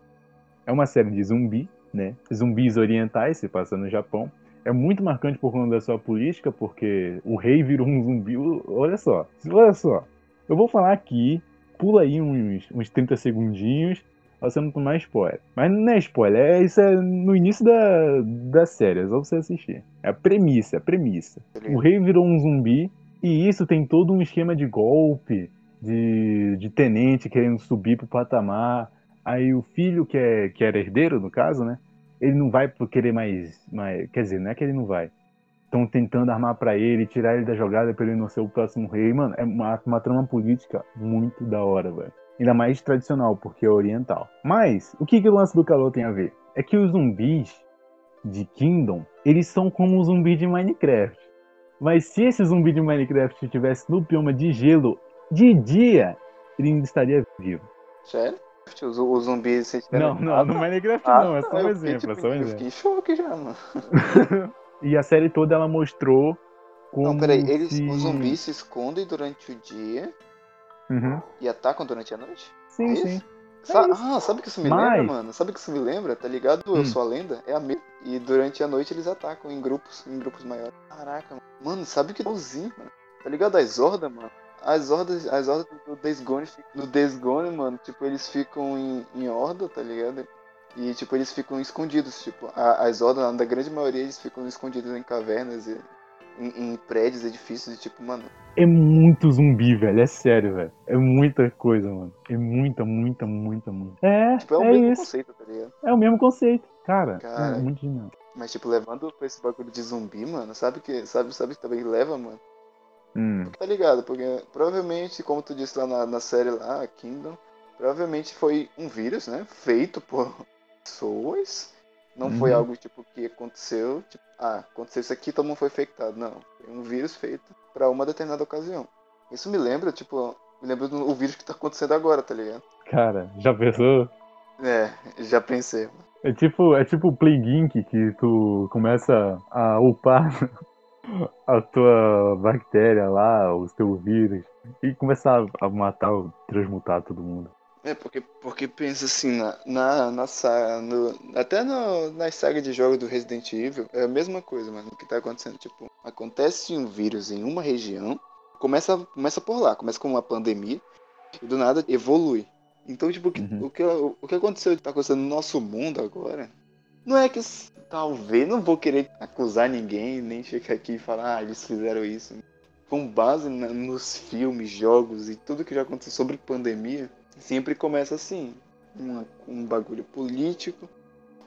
S4: É uma série de zumbi, né? Zumbis orientais, se passa no Japão. É muito marcante por conta da sua política, porque o rei virou um zumbi. Olha só, olha só. Eu vou falar aqui, pula aí uns, uns 30 segundinhos, pra você não spoiler. Mas não é spoiler, é, isso é no início da, da série, é só você assistir. É a premissa, é a premissa. O rei virou um zumbi e isso tem todo um esquema de golpe, de, de tenente querendo subir pro patamar. Aí o filho, que, é, que era herdeiro, no caso, né? Ele não vai por querer mais, mais. Quer dizer, não é que ele não vai. Estão tentando armar pra ele, tirar ele da jogada pra ele não ser o próximo rei. Mano, é uma, uma trama política muito da hora, velho. Ainda mais tradicional, porque é oriental. Mas, o que, que o lance do calor tem a ver? É que os zumbis de Kingdom, eles são como o zumbi de Minecraft. Mas se esse zumbi de Minecraft estivesse no bioma de gelo, de dia, ele ainda estaria vivo.
S2: Sério? Os, os zumbis se
S4: Não, não, no Minecraft
S2: Ah,
S4: não, é só um exemplo, é só um
S2: tipo, Eu
S4: exemplo.
S2: fiquei em choque já, mano. (laughs)
S4: E a série toda ela mostrou como
S2: Não, peraí, eles,
S4: se...
S2: os zumbis se escondem durante o dia
S4: Uhum.
S2: e atacam durante a noite?
S4: Sim,
S2: É
S4: sim.
S2: Sa-
S4: É isso.
S2: ah, sabe o que isso me
S4: Mas-
S2: lembra, mano? Sabe o que isso me lembra? Tá ligado?
S4: Hum.
S2: Eu sou a lenda? É a mesma. E durante a noite eles atacam em grupos, em grupos maiores. Caraca, mano. Mano, sabe o que é igualzinho, mano? Tá ligado as hordas, mano? As hordas, as hordas do Days Gone, fi- do Days Gone, mano, tipo, eles ficam em, em horda, tá ligado? E, tipo, eles ficam escondidos, tipo, a- as hordas, na grande maioria, eles ficam escondidos em cavernas e em, em prédios, edifícios, e, tipo, mano,
S4: É muito zumbi, velho. É sério, velho. É muita coisa, mano. É muita, muita, muita, muita. É,
S2: tipo, é o
S4: é
S2: mesmo
S4: isso.
S2: conceito, tá ligado?
S4: É o mesmo conceito. Cara,
S2: Cara.
S4: é muito genial.
S2: Mas, tipo, levando pra esse bagulho de zumbi, mano, sabe que, sabe, sabe que também leva, mano?
S4: Hum.
S2: Tá ligado? Porque provavelmente, como tu disse lá na, na série lá, Kingdom, provavelmente foi um vírus, né? Feito por pessoas. Não foi
S4: Uhum.
S2: algo tipo que aconteceu, tipo, ah, aconteceu isso aqui, todo mundo foi infectado. Não. Foi um vírus feito pra uma determinada ocasião. Isso me lembra, tipo, me lembra do o vírus que tá acontecendo agora, tá ligado?
S4: Cara, já pensou?
S2: É, já pensei.
S4: É tipo, é tipo o Plague Inc. que tu começa a upar (laughs) a tua bactéria lá, os teus vírus, e começa a- a matar, transmutar todo mundo.
S2: É, porque, porque pensa assim, na, na, na saga, no, até no, nas sagas de jogos do Resident Evil, é a mesma coisa, mano, o que tá acontecendo, tipo, acontece um vírus em uma região, começa, começa por lá, começa com uma pandemia, e do nada evolui. Então, tipo, o que,
S4: Uhum.
S2: o que, o que aconteceu, tá acontecendo no nosso mundo agora, não é que, talvez, não vou querer acusar ninguém, nem chegar aqui e falar, ah, eles fizeram isso. Com base na- nos filmes, jogos e tudo que já aconteceu sobre pandemia, sempre começa assim, uma- um bagulho político,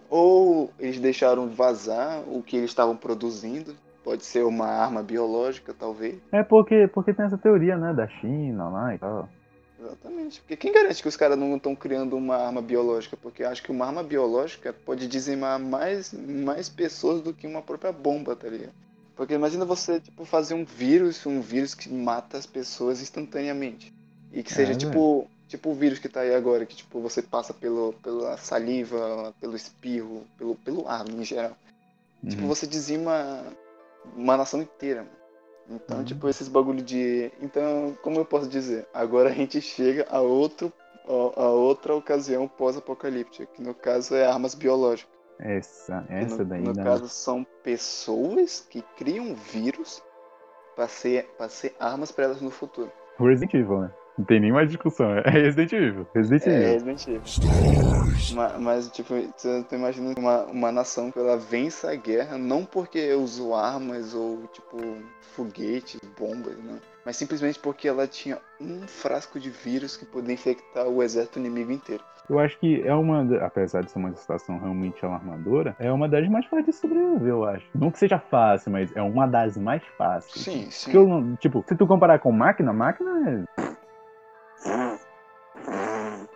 S2: ou eles deixaram vazar o que eles estavam produzindo, pode ser uma arma biológica, talvez.
S4: É porque, porque tem essa teoria, né, da China lá e tal.
S2: Exatamente. Porque quem garante que os caras não estão criando uma arma biológica? Porque acho que uma arma biológica pode dizimar mais, mais pessoas do que uma própria bomba, tá ligado? Porque imagina você, tipo, fazer um vírus, um vírus que mata as pessoas instantaneamente. E que seja
S4: É,
S2: tipo, tipo o vírus que tá aí agora, que tipo, você passa pelo, pela saliva, pelo espirro, pelo, pelo ar em geral. Tipo,
S4: Uhum.
S2: você dizima uma nação inteira, mano. Então,
S4: Uhum.
S2: tipo, esses bagulho de. Então, como eu posso dizer? Agora a gente chega a, outro, a, outra ocasião pós-apocalíptica, que no caso é armas biológicas.
S4: Essa, essa
S2: no,
S4: daí
S2: no
S4: dá-
S2: caso, são pessoas que criam vírus pra ser, pra ser armas pra elas no futuro.
S4: Resident Evil, né? Não tem nem mais discussão. É Resident Evil. Resident
S2: É
S4: Evil.
S2: Resident Evil. Ma- Mas, tipo, você tá imaginando uma, uma nação que ela vença a guerra não porque usou armas ou, tipo, foguetes, bombas, não. Mas simplesmente porque ela tinha um frasco de vírus que podia infectar o exército inimigo inteiro.
S4: Eu acho que é uma, apesar de ser uma situação realmente alarmadora, é uma das mais fáceis de sobreviver, eu acho. Não que seja fácil, mas é uma das mais fáceis.
S2: Sim, sim.
S4: Porque eu tipo, se tu comparar com máquina, máquina é.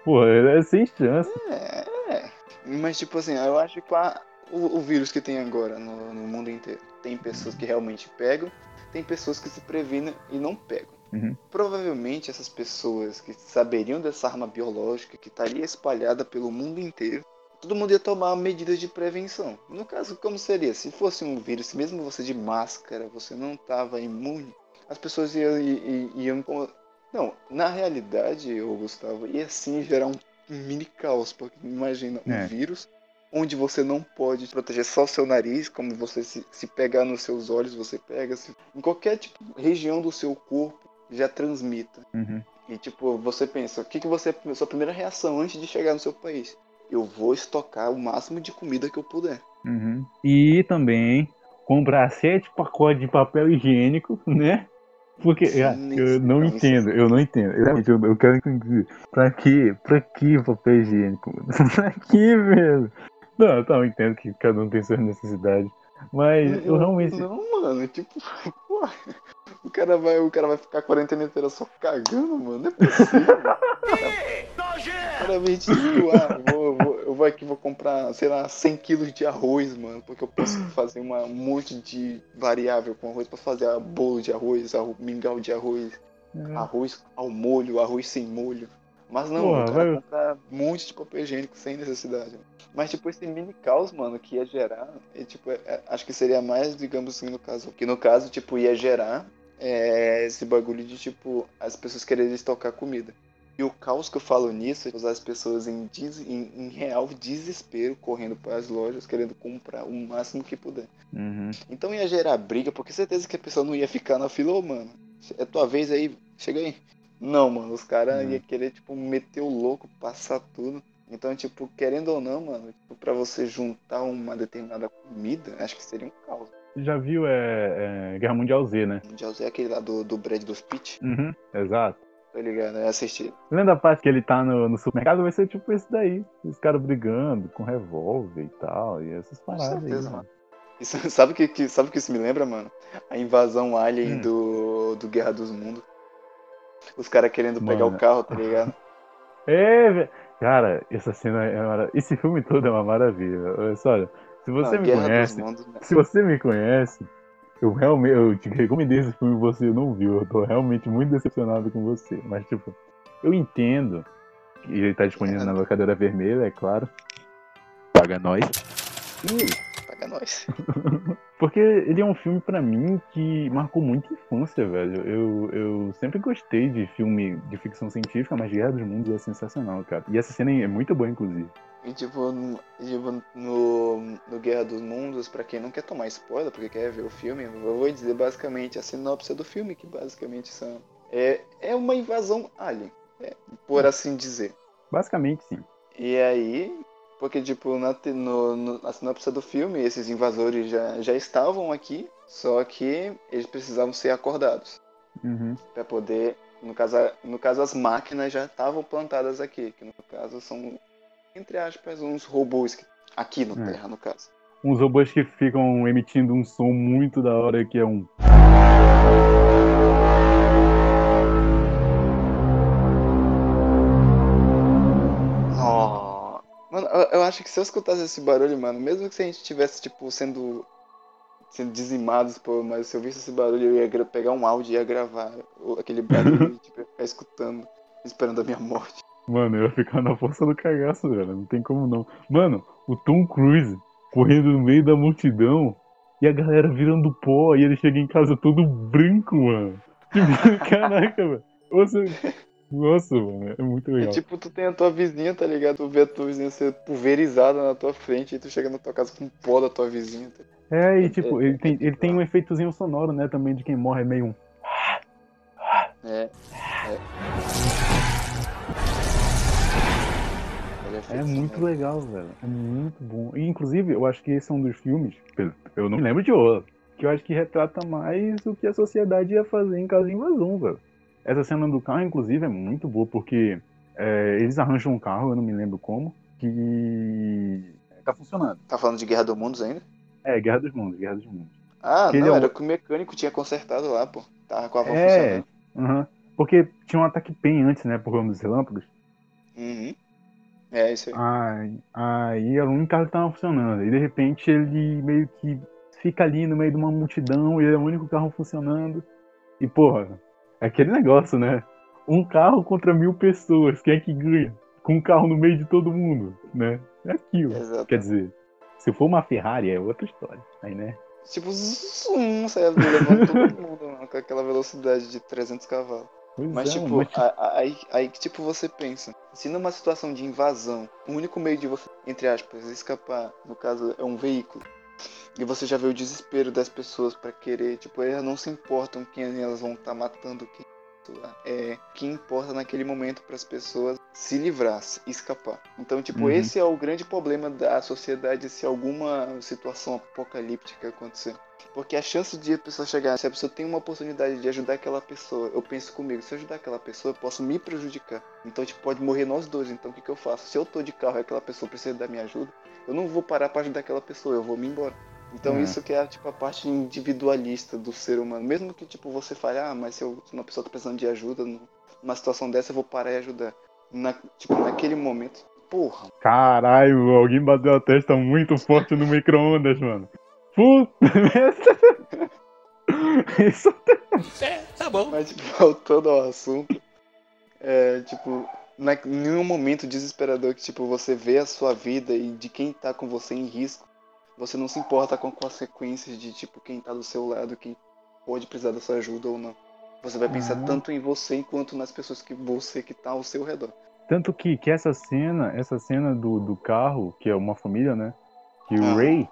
S4: Pô, é sem chance.
S2: É, é. Mas, tipo assim, eu acho que a- o, o vírus que tem agora no, no mundo inteiro, tem pessoas que realmente pegam, tem pessoas que se previnem e não pegam.
S4: Uhum.
S2: Provavelmente essas pessoas que saberiam dessa arma biológica que estaria espalhada pelo mundo inteiro, todo mundo ia tomar medidas de prevenção. No caso, como seria? Se fosse um vírus, mesmo você de máscara, você não estava imune, as pessoas iam, iam, iam- Não, na realidade, ô Gustavo, ia sim gerar um mini caos, porque imagina um
S4: É.
S2: vírus onde você não pode proteger só o seu nariz, como você se, se pegar nos seus olhos, você pega, se, em qualquer tipo, região do seu corpo já transmita.
S4: Uhum.
S2: E tipo, você pensa, o que, que você. Sua primeira reação antes de chegar no seu país? Eu vou estocar o máximo de comida que eu puder.
S4: Uhum. E também comprar sete pacotes de papel higiênico, né? Porque ah, eu não entendo, eu não entendo. Realmente, eu, eu quero entender. Pra quê? Pra que papel higiênico? (laughs) pra que, velho? Não, tá, eu entendo que cada um tem suas necessidades. Mas eu realmente.
S2: Não, mano, tipo, (laughs) pô, o cara vai, o cara vai ficar a quarentena inteira só cagando, mano. Não é possível. (laughs) O cara tipo, ah, vou, aqui, vou comprar, sei lá, 100 quilos de arroz, mano, porque eu posso (clears throat) fazer uma, um monte de variável com arroz pra fazer bolo de arroz, arro- mingau de arroz, arroz ao molho, arroz sem molho. Mas não,
S4: Porra,
S2: o cara comprar um monte de papel higiênico sem necessidade. Mas, tipo, esse mini caos, mano, que ia gerar, é, tipo, é- é- acho que seria mais, digamos assim, no caso. Que no caso, tipo, ia gerar é, esse bagulho de, tipo, as pessoas quererem estocar comida. E o caos que eu falo nisso é usar as pessoas em, des- em, em real desespero, correndo para as lojas, querendo comprar o máximo que puder.
S4: Uhum.
S2: Então ia gerar briga, porque certeza que a pessoa não ia ficar na fila, ô mano, é tua vez aí, chega aí. Não, mano, os caras
S4: Uhum.
S2: iam querer, tipo, meter o louco, passar tudo. Então, tipo, querendo ou não, mano, tipo, pra você juntar uma determinada comida, acho que seria um caos.
S4: Já viu é, é, Guerra Mundial Z, né?
S2: Já usei aquele lá do, do Brad dos Pitch,
S4: Uhum. Exato.
S2: Tá ligado? É assistir.
S4: Lembra da parte que ele tá no, no supermercado? Vai ser tipo esse daí. Os caras brigando com revólver e tal. E essas paradas aí.
S2: certeza,
S4: mano.
S2: mano. Isso, sabe o que, que, sabe que isso me lembra, mano? A invasão alien
S4: Hum.
S2: do, do Guerra dos Mundos. Os caras querendo pegar
S4: Mano.
S2: o carro, tá ligado? (laughs)
S4: É, velho. Cara, essa cena é mara... Esse filme todo é uma maravilha. Olha só, se você
S2: Não,
S4: me
S2: Guerra
S4: conhece,
S2: dos Mundos, né?
S4: se você me conhece, eu realmente eu te recomendei esse filme e você não viu. Eu tô realmente muito decepcionado com você. Mas, tipo, eu entendo que ele tá disponível na locadora vermelha, é claro. Paga nós.
S2: Paga nós. (laughs)
S4: Porque ele é um filme pra mim que marcou muito a infância, velho. Eu, eu sempre gostei de filme de ficção científica, mas Guerra dos Mundos é sensacional, cara. E essa cena é muito boa, inclusive.
S2: E tipo, no, tipo, no, no Guerra dos Mundos, pra quem não quer tomar spoiler, porque quer ver o filme, eu vou dizer basicamente a sinopse do filme, que basicamente são. É, é uma invasão alien, é, por assim dizer.
S4: Basicamente, sim.
S2: E aí, porque tipo, na, no, no, na sinopse do filme, esses invasores já, já estavam aqui, só que eles precisavam ser acordados.
S4: Uhum.
S2: Pra poder. No caso, no caso, as máquinas já estavam plantadas aqui, que no caso são, entre aspas, uns robôs que- aqui no
S4: É.
S2: Terra, no caso.
S4: Uns robôs que ficam emitindo um som muito da hora que é um.
S2: Oh. Mano, eu, eu acho que se eu escutasse esse barulho, mano, mesmo que se a gente estivesse, tipo, sendo. sendo dizimados, pô, mas se eu visse esse barulho, eu ia pegar um áudio e ia gravar aquele barulho (laughs) tipo, ia ficar escutando, esperando a minha morte.
S4: Mano, eu ia ficar na força do cagaço, velho. Não tem como não. Mano, o Tom Cruise correndo no meio da multidão e a galera virando pó e ele chega em casa todo branco, mano. Tipo, (laughs) caraca, velho. Você... Nossa, mano, é muito
S2: É
S4: legal.
S2: tipo, tu tem a tua vizinha, tá ligado? Tu vê a tua vizinha ser pulverizada na tua frente e tu chega na tua casa com pó da tua vizinha. tá?
S4: É, e tipo, ele tem, ele tem um efeitozinho sonoro, né, também, de quem morre, é meio um...
S2: É. Ele
S4: É muito
S2: sonoro.
S4: legal, velho. É muito bom. E, inclusive, eu acho que esse é um dos filmes, eu não me lembro de outro, que eu acho que retrata mais o que a sociedade ia fazer em caso de invasão, velho. Essa cena do carro, inclusive, é muito boa, porque é, eles arranjam um carro, eu não me lembro como, que tá funcionando.
S2: Tá falando de Guerra do Mundos ainda?
S4: É, Guerra dos Mundos, Guerra dos Mundos.
S2: Ah,
S4: Que
S2: não,
S4: é um-
S2: era o que o mecânico tinha consertado lá, pô. Tava com a van
S4: É,
S2: funcionando.
S4: aham. porque tinha um ataque PEN antes, né, por causa dos relâmpagos.
S2: É, isso aí.
S4: Aí, aí único carro que tava funcionando. E de repente ele meio que fica ali no meio de uma multidão e ele é o único carro funcionando. E porra, é aquele negócio, né? Um carro contra mil pessoas, quem é que ganha? Com um carro no meio de todo mundo, né? É aquilo.
S2: Exato.
S4: Quer dizer, se for uma Ferrari é outra história. Aí, né?
S2: Tipo, zoom, sabe? Levando todo mundo, mano, com aquela velocidade de 300 cavalos.
S4: Pois
S2: Mas,
S4: é,
S2: tipo,
S4: mas,
S2: aí, aí que tipo você pensa, se numa situação de invasão, o único meio de você, entre aspas, escapar, no caso, é um veículo, e você já vê o desespero das pessoas pra querer, tipo, elas não se importam quem elas vão estar matando, quem é que importa naquele momento para as pessoas se livrar, se escapar. Então, tipo,
S4: Uhum.
S2: esse é o grande problema da sociedade se alguma situação apocalíptica acontecer. Porque a chance de a pessoa chegar, se a pessoa tem uma oportunidade de ajudar aquela pessoa, eu penso comigo, se eu ajudar aquela pessoa, eu posso me prejudicar. Então, tipo, pode morrer nós dois. Então, o que, que eu faço? Se eu tô de carro e aquela pessoa precisa da minha ajuda, eu não vou parar para ajudar aquela pessoa, eu vou me embora. Então,
S4: É.
S2: isso que é, tipo, a parte individualista do ser humano. Mesmo que, tipo, você fale, ah, mas se, eu, se uma pessoa tá precisando de ajuda numa situação dessa, eu vou parar e ajudar. Na, tipo, naquele momento, porra,
S4: Caralho, alguém bateu a testa muito forte no micro-ondas, mano. (laughs) Puta merda. Isso
S2: Mas, tipo, voltando ao assunto, é, tipo, na, em nenhum momento desesperador que, tipo, você vê a sua vida e de quem tá com você em risco, você não se importa com consequências de, tipo, quem tá do seu lado, quem pode precisar da sua ajuda ou não. Você vai pensar
S4: Uhum.
S2: tanto em você quanto nas pessoas que você que tá ao seu redor.
S4: Tanto que, que essa cena, essa cena do, do carro, que é uma família, né? Que o
S2: Ah.
S4: O Ray,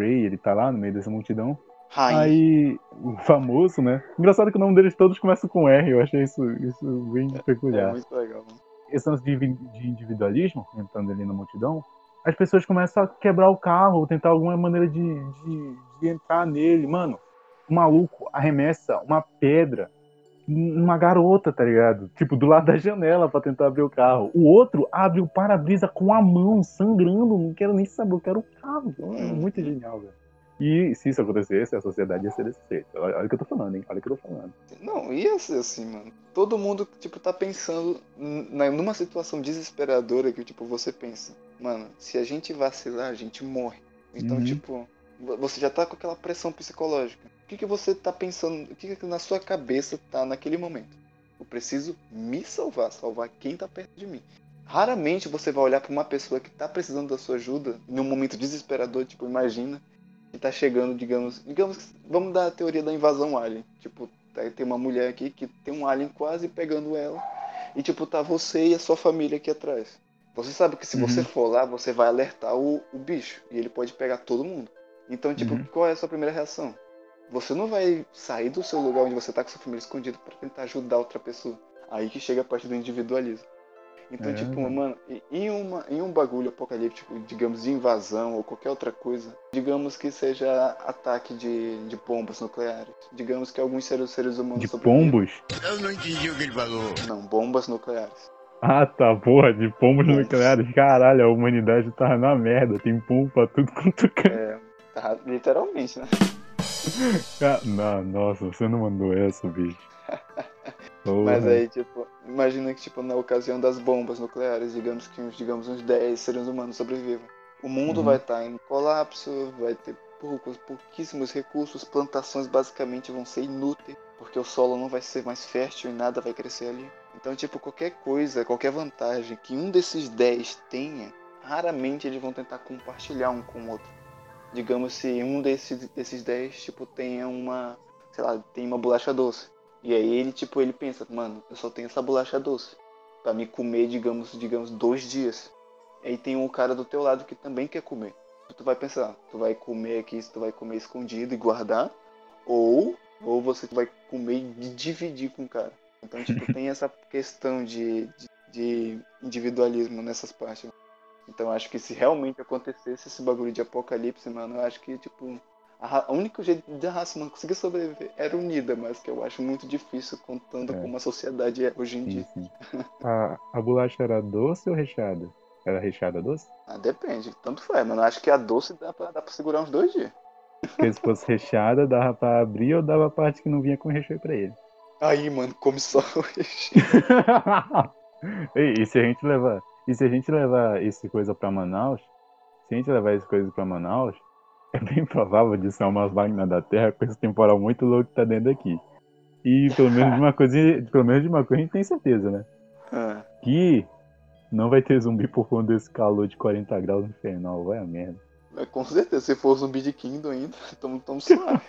S4: ele tá lá no meio dessa multidão. Aí, o famoso, né? Engraçado que o nome deles todos começa com R, eu achei isso, isso bem
S2: é
S4: peculiar.
S2: muito legal, mano.
S4: Esse lance de, de individualismo, entrando ali na multidão, as pessoas começam a quebrar o carro, ou tentar alguma maneira de, de, de entrar nele. Mano, o maluco arremessa uma pedra numa garota, tá ligado? Tipo, do lado da janela pra tentar abrir o carro. O outro abre o para-brisa com a mão, sangrando. Não quero nem saber, eu quero o carro. É muito genial, velho. E se isso acontecesse, a sociedade ia ser desse jeito. Olha, o que eu tô falando, hein? Olha o que eu tô falando.
S2: Não, ia ser assim, mano. Todo mundo, tipo, tá pensando numa situação desesperadora que, tipo, você pensa, mano, se a gente vacilar, a gente morre. Então,
S4: Uhum.
S2: tipo, vo- você já tá com aquela pressão psicológica. O que, que você tá pensando, o que, que na sua cabeça tá naquele momento? Eu preciso me salvar, salvar quem tá perto de mim. Raramente você vai olhar pra uma pessoa que tá precisando da sua ajuda num momento desesperador, tipo, imagina que tá chegando, digamos, digamos, vamos dar a teoria da invasão alien. Tipo, tá- tem uma mulher aqui que tem um alien quase pegando ela e tipo tá você e a sua família aqui atrás. Você sabe que se
S4: Uhum.
S2: você for lá, você vai alertar o, o bicho e ele pode pegar todo mundo. Então, tipo,
S4: Uhum.
S2: qual é a sua primeira reação? Você não vai sair do seu lugar onde você tá com sua família escondida pra tentar ajudar outra pessoa. Aí que chega a parte do individualismo. Então,
S4: É,
S2: tipo,
S4: mano.
S2: mano, em, uma, em um bagulho apocalíptico, digamos, de invasão ou qualquer outra coisa, digamos que seja ataque de, de bombas nucleares. Digamos que alguns seres, seres humanos
S4: De pombos?
S10: Eu não entendi o que ele falou.
S2: Não, bombas nucleares.
S4: Ah, tá, porra, de pombos nucleares. Caralho, a humanidade tá na merda. Tem pombo pra tudo quanto canto.
S2: É, tá, literalmente, né? (laughs)
S4: Ah, não, nossa, você não mandou essa, bicho. Porra.
S2: Mas aí, tipo, imagina que, tipo, na ocasião das bombas nucleares, digamos que uns, digamos, uns 10 seres humanos sobrevivam. O mundo
S4: Uhum.
S2: vai estar em colapso, vai ter poucos, pouquíssimos recursos, plantações basicamente vão ser inúteis, porque o solo não vai ser mais fértil e nada vai crescer ali. Então, tipo, qualquer coisa, qualquer vantagem que um desses 10 tenha, raramente eles vão tentar compartilhar um com o outro. Digamos se um desses, desses 10, tipo, tenha uma, sei lá, tem uma bolacha doce. E aí ele, tipo, ele pensa, mano, eu só tenho essa bolacha doce. Pra me comer, digamos, digamos, dois dias. Aí tem um cara do teu lado que também quer comer. Tu vai pensar, tu vai comer aqui, tu vai comer escondido e guardar, ou, ou você vai comer e dividir com o cara. Então, tipo, (laughs) tem essa questão de, de, de individualismo nessas partes. Então, acho que se realmente acontecesse esse bagulho de apocalipse, mano, eu acho que, tipo, a, a único jeito da raça humana conseguir sobreviver era unida, mas que eu acho muito difícil contando
S4: É.
S2: como a sociedade é hoje em
S4: Sim,
S2: dia.
S4: sim. (laughs) A, a bolacha era doce ou recheada? Era recheada doce?
S2: Ah, depende, tanto faz, mano. Eu acho que a doce dá pra, dá pra segurar uns dois dias.
S4: Porque se fosse recheada, dava pra abrir ou dava a parte que não vinha com recheio pra ele.
S2: Aí, mano, come só o recheio. (laughs)
S4: e, e se a gente levar, e se a gente levar esse coisa pra Manaus, se a gente levar esse coisa pra Manaus, (laughs) é bem provável de ser umas máquinas da Terra com esse temporal muito louco que tá dentro daqui. E pelo menos de uma (laughs) coisa, pelo menos de uma coisa a gente tem certeza, né?
S2: Ah,
S4: Que não vai ter zumbi por conta desse calor de 40 graus infernal, vai a merda.
S2: é, com certeza, se for zumbi de Kingdom ainda, (laughs) tamo, tamo suave.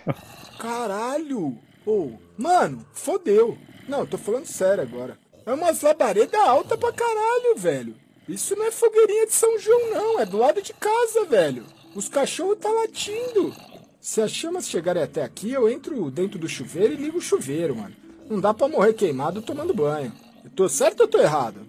S11: Caralho! Ô, mano, fodeu. Não, eu tô falando sério agora. É umas labaredas alta pra caralho, velho. Isso não é fogueirinha de São João, não. É do lado de casa, velho. Os cachorros tá latindo. Se as chamas chegarem até aqui, eu entro dentro do chuveiro e ligo o chuveiro, mano. Não dá pra morrer queimado tomando banho. Eu tô certo ou tô errado?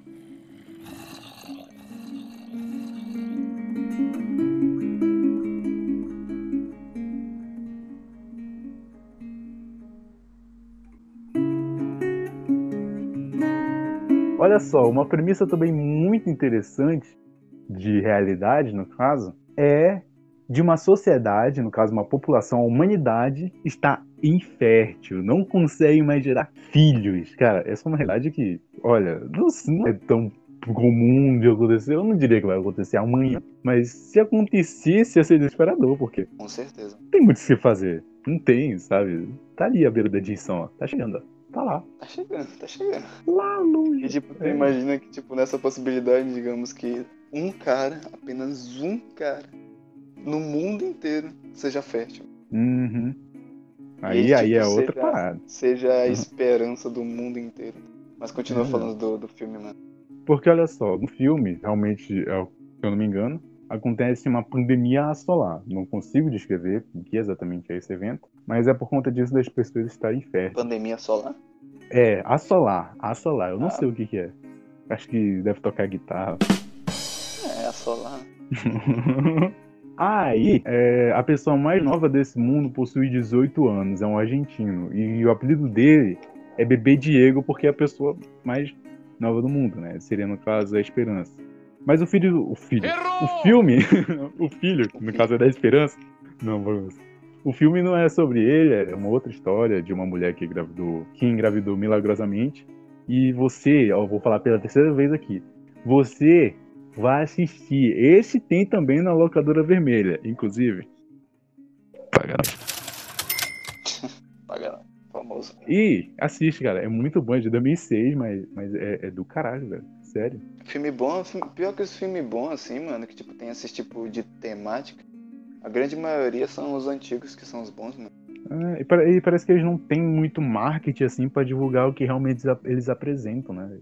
S4: Olha só, uma premissa também muito interessante de realidade, no caso, é de uma sociedade, no caso uma população, a humanidade está infértil, não consegue mais gerar filhos. Cara, essa é uma realidade que, olha, não, não é tão comum de acontecer. Eu não diria que vai acontecer amanhã, mas se acontecesse ia ser desesperador, porque
S2: Com certeza.
S4: não tem muito o que fazer. Não tem, sabe? Tá ali a beira da extinção, ó. Tá chegando, ó. Tá lá.
S2: Tá chegando, tá chegando.
S4: Lá longe.
S2: E tipo, tu
S4: É.
S2: imagina que, tipo, nessa possibilidade, digamos que um cara, apenas um cara, no mundo inteiro, seja fértil.
S4: Uhum. Aí,
S2: E,
S4: aí
S2: tipo,
S4: é outra
S2: seja-
S4: parada.
S2: Seja a
S4: Uhum.
S2: esperança do mundo inteiro. Mas continua
S4: Uhum.
S2: falando do, do filme, mano.
S4: Porque olha só, no filme, realmente, é se eu não me engano, acontece uma pandemia assolar. Não consigo descrever o que exatamente é esse evento, mas é por conta disso das pessoas estarem férteis.
S2: Pandemia solar?
S4: É, assolar, assolar, eu não
S2: Ah.
S4: sei o que que é. Acho que deve tocar guitarra.
S2: É, a solar. (laughs)
S4: Aí, é, a pessoa mais nova desse mundo possui 18 anos, é um argentino. E o apelido dele é Bebê Diego, porque é a pessoa mais nova do mundo, né? Seria, no caso, a Esperança. Mas o filho. O filho. O filme. (laughs) o filho, no caso é da Esperança. Não, vamos. O filme não é sobre ele, é uma outra história de uma mulher que engravidou, que engravidou milagrosamente. E você, ó, eu vou falar pela terceira vez aqui. Você vai assistir. Esse tem também na locadora vermelha, inclusive. Paga (laughs)
S2: Paga lá. Famoso.
S4: E assiste, cara. É muito bom, é de 2006, mas, mas é, é do caralho, velho. Sério.
S2: Filme bom, filme- pior que os filmes bons, assim, mano, que tipo tem esse tipo de temática. A grande maioria são os antigos que são os bons, mano.
S4: Ah, e, e parece que eles não têm muito marketing, assim, pra divulgar o que realmente eles ap- eles apresentam, né?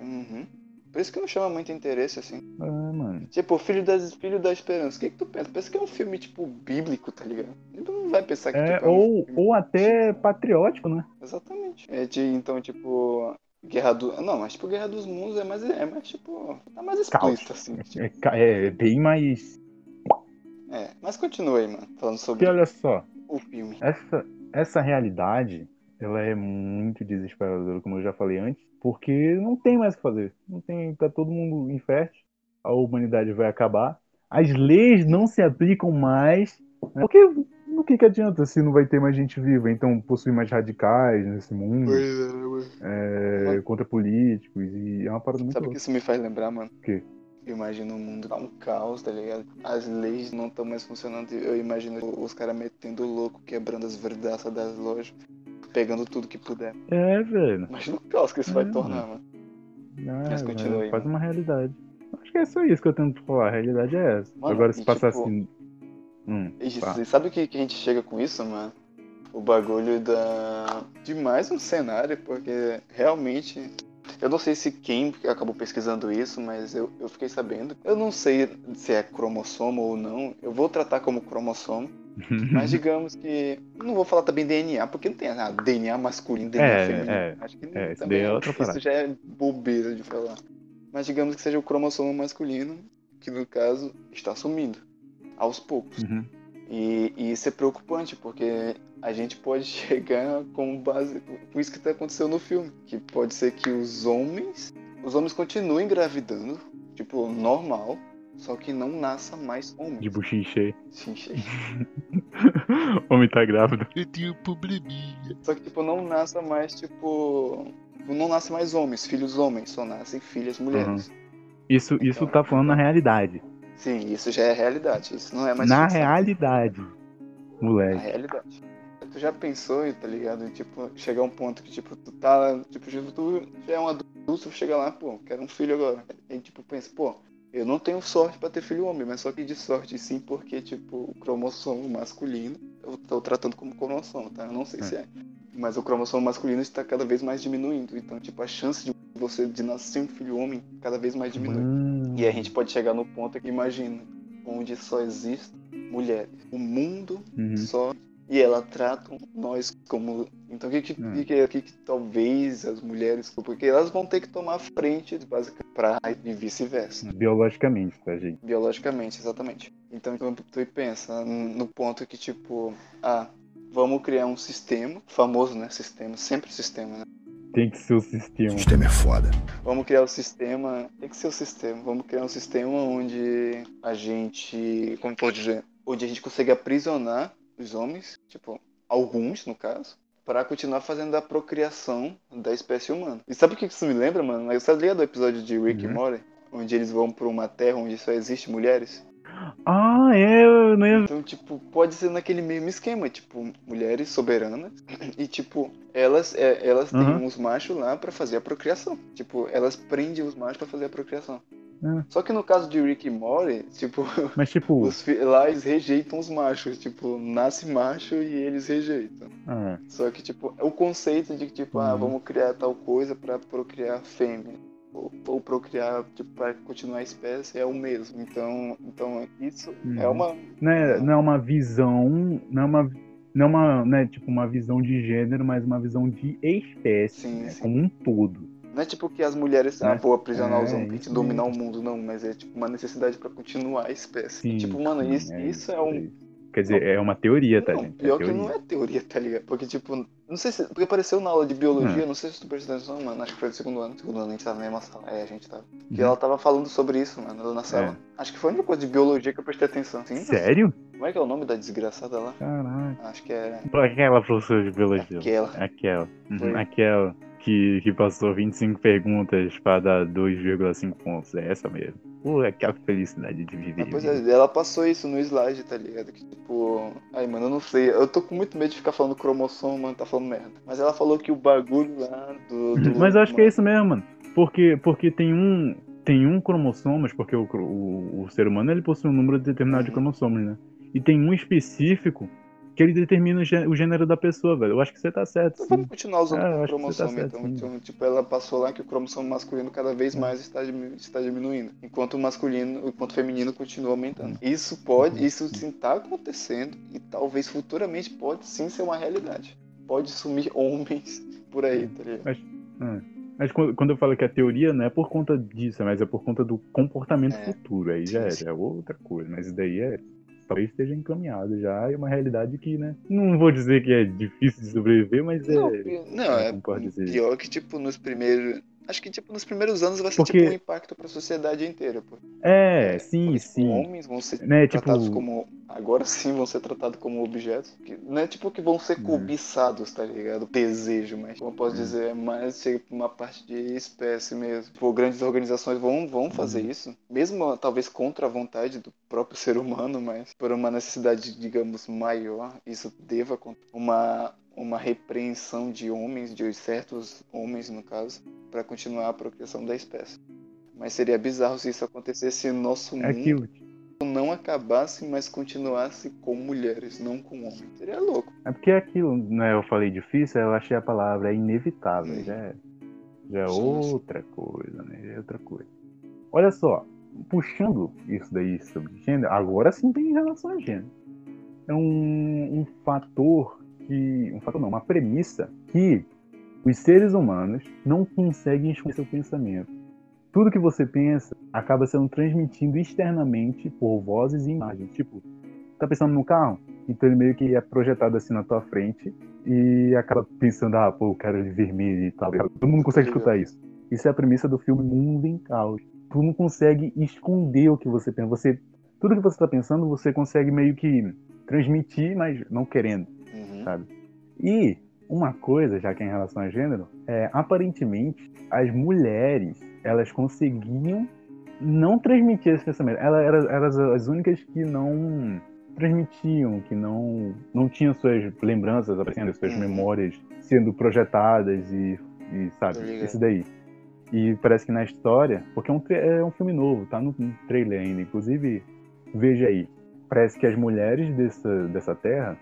S2: Uhum. Por isso que não chama muito interesse, assim.
S4: Ah, mano.
S2: Tipo, Filho, das, Filho da Esperança. O que, que tu pensa? Pensa que é um filme, tipo, bíblico, tá ligado? Tu não vai pensar que
S4: É,
S2: tipo, é um
S4: ou,
S2: filme-
S4: ou até patriótico, né?
S2: Exatamente. É de, então, tipo. Guerra do. Não, mas tipo, Guerra dos Mundos é mais. É mais, tipo. Tá mais explícito, assim. (laughs)
S4: É, ca- é bem mais.
S2: É. Mas continua aí, mano. Falando sobre
S4: Porque olha só,
S2: o filme.
S4: essa, essa realidade, ela é muito desesperadora, como eu já falei antes, porque não tem mais o que fazer. Não tem, tá todo mundo infértil, a humanidade vai acabar, as leis não se aplicam mais, né? porque no que, que adianta se não vai ter mais gente viva? Então possui mais radicais nesse mundo, é, contra políticos, e é uma parada muito
S2: Sabe o que isso me faz lembrar, mano?
S4: O quê?
S2: Eu imagino o mundo tá um caos, tá ligado? As leis não estão mais funcionando. Eu imagino os caras metendo louco, quebrando as verdaças das lojas, pegando tudo que puder.
S4: É, velho.
S2: Imagina o caos que isso vai
S4: É,
S2: tornar, mano.
S4: Ah,
S2: Mas continua aí,
S4: faz uma realidade. Acho que é só isso que eu tento falar. A realidade é essa.
S2: Mano,
S4: Agora, se
S2: e
S4: passar
S2: tipo-
S4: assim. Hum, tá.
S2: sabe o que, que a gente chega com isso, mano? o bagulho da de mais um cenário, porque realmente eu não sei se quem acabou pesquisando isso, mas eu, eu fiquei sabendo. Eu não sei se é cromossomo ou não. Eu vou tratar como cromossomo. (laughs) mas digamos que. Não vou falar também DNA, porque não tem nada. DNA masculino, DNA
S4: É,
S2: feminino.
S4: é.
S2: Acho que
S4: É,
S2: também
S4: daí é outra
S2: isso já é bobeira de falar. Mas digamos que seja o cromossomo masculino, que no caso está sumindo. Aos poucos.
S4: Uhum.
S2: E, e isso é preocupante, porque a gente pode (laughs) chegar com base com isso que aconteceu no filme. Que pode ser que os homens. Os homens continuem engravidando, tipo, normal, só que não nasça mais homens.
S4: De.
S2: Sim, cheio.
S4: Homem tá grávido.
S1: Eu tenho um probleminha.
S2: Só que, tipo, não nasça mais, tipo. Não nasce mais homens, filhos homens, só nascem filhas mulheres.
S4: Isso, isso tá falando na realidade.
S2: Sim, isso já é realidade. Isso não é mais
S4: na
S2: ficção.
S4: realidade.
S2: Na
S4: Moleque.
S2: realidade. Tu já pensou, tá ligado? Tipo, chegar a um ponto que, tipo, tu tá. Tipo, tipo, tu já é um adulto, chega lá, pô, quero um filho agora. Aí, tipo, pensa, pô, eu não tenho sorte pra ter filho homem, mas só que de sorte sim, porque, tipo, o cromossomo masculino, eu tô tratando como cromossomo, tá? Eu não sei se é. Mas o cromossomo masculino está cada vez mais diminuindo. Então, tipo, a chance de você de nascer um filho homem cada vez mais diminui.
S4: Hum.
S2: E a gente pode chegar no ponto que imagina, onde só existem mulheres. O mundo
S4: Uhum.
S2: só. E ela trata nós como. Então o que que,
S4: Hum.
S2: que, que, que, talvez as mulheres. Porque elas vão ter que tomar frente, basicamente, pra, e vice-versa.
S4: Biologicamente, tá, gente?
S2: Biologicamente, exatamente. Então tu pensa no ponto que, tipo, ah, vamos criar um sistema, famoso, né? Sistema, sempre sistema, né?
S4: Tem que ser o sistema.
S11: O sistema é foda.
S2: Vamos criar o sistema. Tem que ser o sistema. Vamos criar um sistema onde a gente. Como pode dizer? Onde a gente consegue aprisionar os homens, tipo, alguns no caso, para continuar fazendo a procriação da espécie humana. E sabe o que isso me lembra, mano? Você tá ligado do episódio de Rick e
S4: Uhum.
S2: Morty? Onde eles vão pra uma terra onde só existe mulheres?
S4: Ah, é, eu não ia.
S2: Então, tipo, pode ser naquele mesmo esquema, tipo, mulheres soberanas (clears throat) e, tipo, elas, é, elas têm
S4: Uhum.
S2: uns machos lá pra fazer a procriação. Tipo, elas prendem os machos pra fazer a procriação.
S4: É.
S2: Só que no caso de Rick e Morty, tipo, (laughs)
S4: Mas tipo.
S2: os lá eles rejeitam os machos. Tipo, nasce macho e eles rejeitam.
S4: Ah,
S2: Só que, tipo, o conceito de que, tipo, ah,
S4: Uhum.
S2: vamos criar tal coisa pra procriar fêmea. Ou, ou procriar, tipo, pra continuar a espécie é o mesmo. Então, então isso é
S4: Uhum.
S2: uma.
S4: não, é, não é uma visão. Não é uma. Não é uma, né, tipo, uma visão de gênero, mas uma visão de espécie,
S2: Sim,
S4: né,
S2: sim.
S4: como um todo.
S2: Não é tipo que as mulheres, ah,
S4: É.
S2: vou aprisionar os
S4: É,
S2: homens pra gente
S4: isso
S2: dominar o mundo, não, mas é tipo uma necessidade pra continuar a espécie.
S4: Sim,
S2: tipo, mano, isso, isso é um.
S4: Quer dizer, é uma teoria, tá,
S2: Não,
S4: gente?
S2: pior
S4: é
S2: que não é teoria, tá ligado? Porque, tipo, não sei se. Porque apareceu na aula de biologia, não sei se tu prestou atenção, mano. Acho que foi do segundo ano. Segundo ano a gente tava na mesma sala. É, a gente tava. Que
S4: Uhum.
S2: ela tava falando sobre isso, mano, na sala. Acho que foi a única coisa de biologia que eu prestei atenção. Sim,
S4: Sério?
S2: Como é que é o nome da desgraçada lá?
S4: Caraca.
S2: Acho que é.
S4: Aquela professora de biologia.
S2: Aquela.
S4: Aquela. Uhum. Aquela que, que passou 25 perguntas pra dar 2,5 pontos. É essa mesmo. Pô, aquela felicidade de viver.
S2: Ah, pois é, ela passou isso no slide, tá ligado? Que tipo. Ai, mano, eu não sei. Eu tô com muito medo de ficar falando cromossomo, mano, tá falando merda. Mas ela falou que o bagulho lá do. do (laughs)
S4: Mas eu acho que é isso mesmo, mano. Porque, porque tem um. Tem um cromossomas, porque o, o, o ser humano ele possui um número determinado de
S2: Uhum.
S4: cromossomos, né? E tem um específico que ele determina o gê- o gênero da pessoa, velho. Eu acho que você tá certo.
S2: Então
S4: sim.
S2: vamos continuar usando
S4: É,
S2: o
S4: você tá
S2: cromossomo,
S4: certo,
S2: então. então. Tipo, ela passou lá que o cromossomo masculino cada vez mais está, está diminuindo. Enquanto o masculino, enquanto o feminino continua aumentando. Isso pode, isso sim tá acontecendo e talvez futuramente pode sim ser uma realidade. Pode sumir (laughs) homens por aí, tá ligado?
S4: Mas, é. Mas quando eu falo que é teoria, não é por conta disso, mas é por conta do comportamento
S2: É.
S4: futuro. Aí já é, já é outra coisa. Mas daí é. Talvez esteja encaminhado já. É uma realidade que, né? Não vou dizer que é difícil de sobreviver, mas
S2: Não,
S4: é.
S2: não, é
S4: dizer?
S2: pior que, tipo, nos primeiros. Acho que, tipo, nos primeiros anos vai ser,
S4: Porque-
S2: tipo, um impacto pra sociedade inteira, pô.
S4: É, sim,
S2: Porque, tipo,
S4: sim.
S2: homens vão ser
S4: Né, tipo-
S2: tratados como. Agora sim vão ser tratados como objetos. Que não é tipo que vão ser
S4: Uhum.
S2: cobiçados, tá ligado? Desejo, mas como eu posso dizer, é mais chega pra uma parte de espécie mesmo. Tipo, grandes organizações vão, vão fazer
S4: Uhum.
S2: isso. Mesmo talvez contra a vontade do próprio ser humano, mas por uma necessidade, digamos, maior, isso deva acontecer. Uma, uma repreensão de homens, de certos homens no caso, para continuar a procriação da espécie. Mas seria bizarro se isso acontecesse no nosso
S4: É
S2: mundo. não acabasse, mas continuasse com mulheres, não com homens. Seria louco.
S4: É porque aquilo, né, eu falei difícil, eu achei a palavra é inevitável, já é, já é outra coisa, né? Já é outra coisa. Olha só, puxando isso daí sobre gênero, agora sim tem em relação a gênero. É um, um fator que. Um fator não, uma premissa que os seres humanos não conseguem esconder seu pensamento. Tudo que você pensa acaba sendo transmitido externamente por vozes e imagens. Tipo, tá pensando no carro? Então ele meio que é projetado assim na tua frente e acaba pensando, ah, pô, eu quero ele vermelho e tal. Todo mundo consegue escutar isso. Isso é a premissa do filme Mundo em Caos. Tu não consegue esconder o que você pensa. Você, tudo que você tá pensando, você consegue meio que transmitir, mas não querendo. Sabe? E uma coisa, já que é em relação a gênero, é aparentemente as mulheres elas conseguiam não transmitir esse pensamento. Elas eram, eram as- as únicas que não transmitiam, que não não tinham suas lembranças aparecendo, suas
S2: Uhum.
S4: memórias sendo projetadas e, e sabe, esse daí. E parece que na história, porque é um, é um filme novo, tá no no trailer ainda, inclusive veja aí. Parece que as mulheres dessa, dessa terra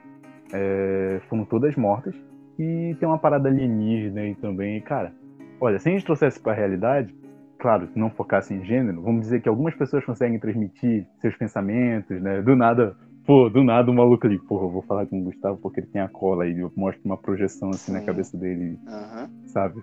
S4: é, foram todas mortas e tem uma parada alienígena aí também. E, cara, olha, se a gente trouxesse pra realidade, claro, se não focasse em gênero, vamos dizer que algumas pessoas conseguem transmitir seus pensamentos, né? Do nada, pô, do nada o maluco ali, porra, eu vou falar com o Gustavo porque ele tem a cola e eu mostro uma projeção assim na
S2: Sim.
S4: cabeça dele,
S2: Aham.
S4: sabe?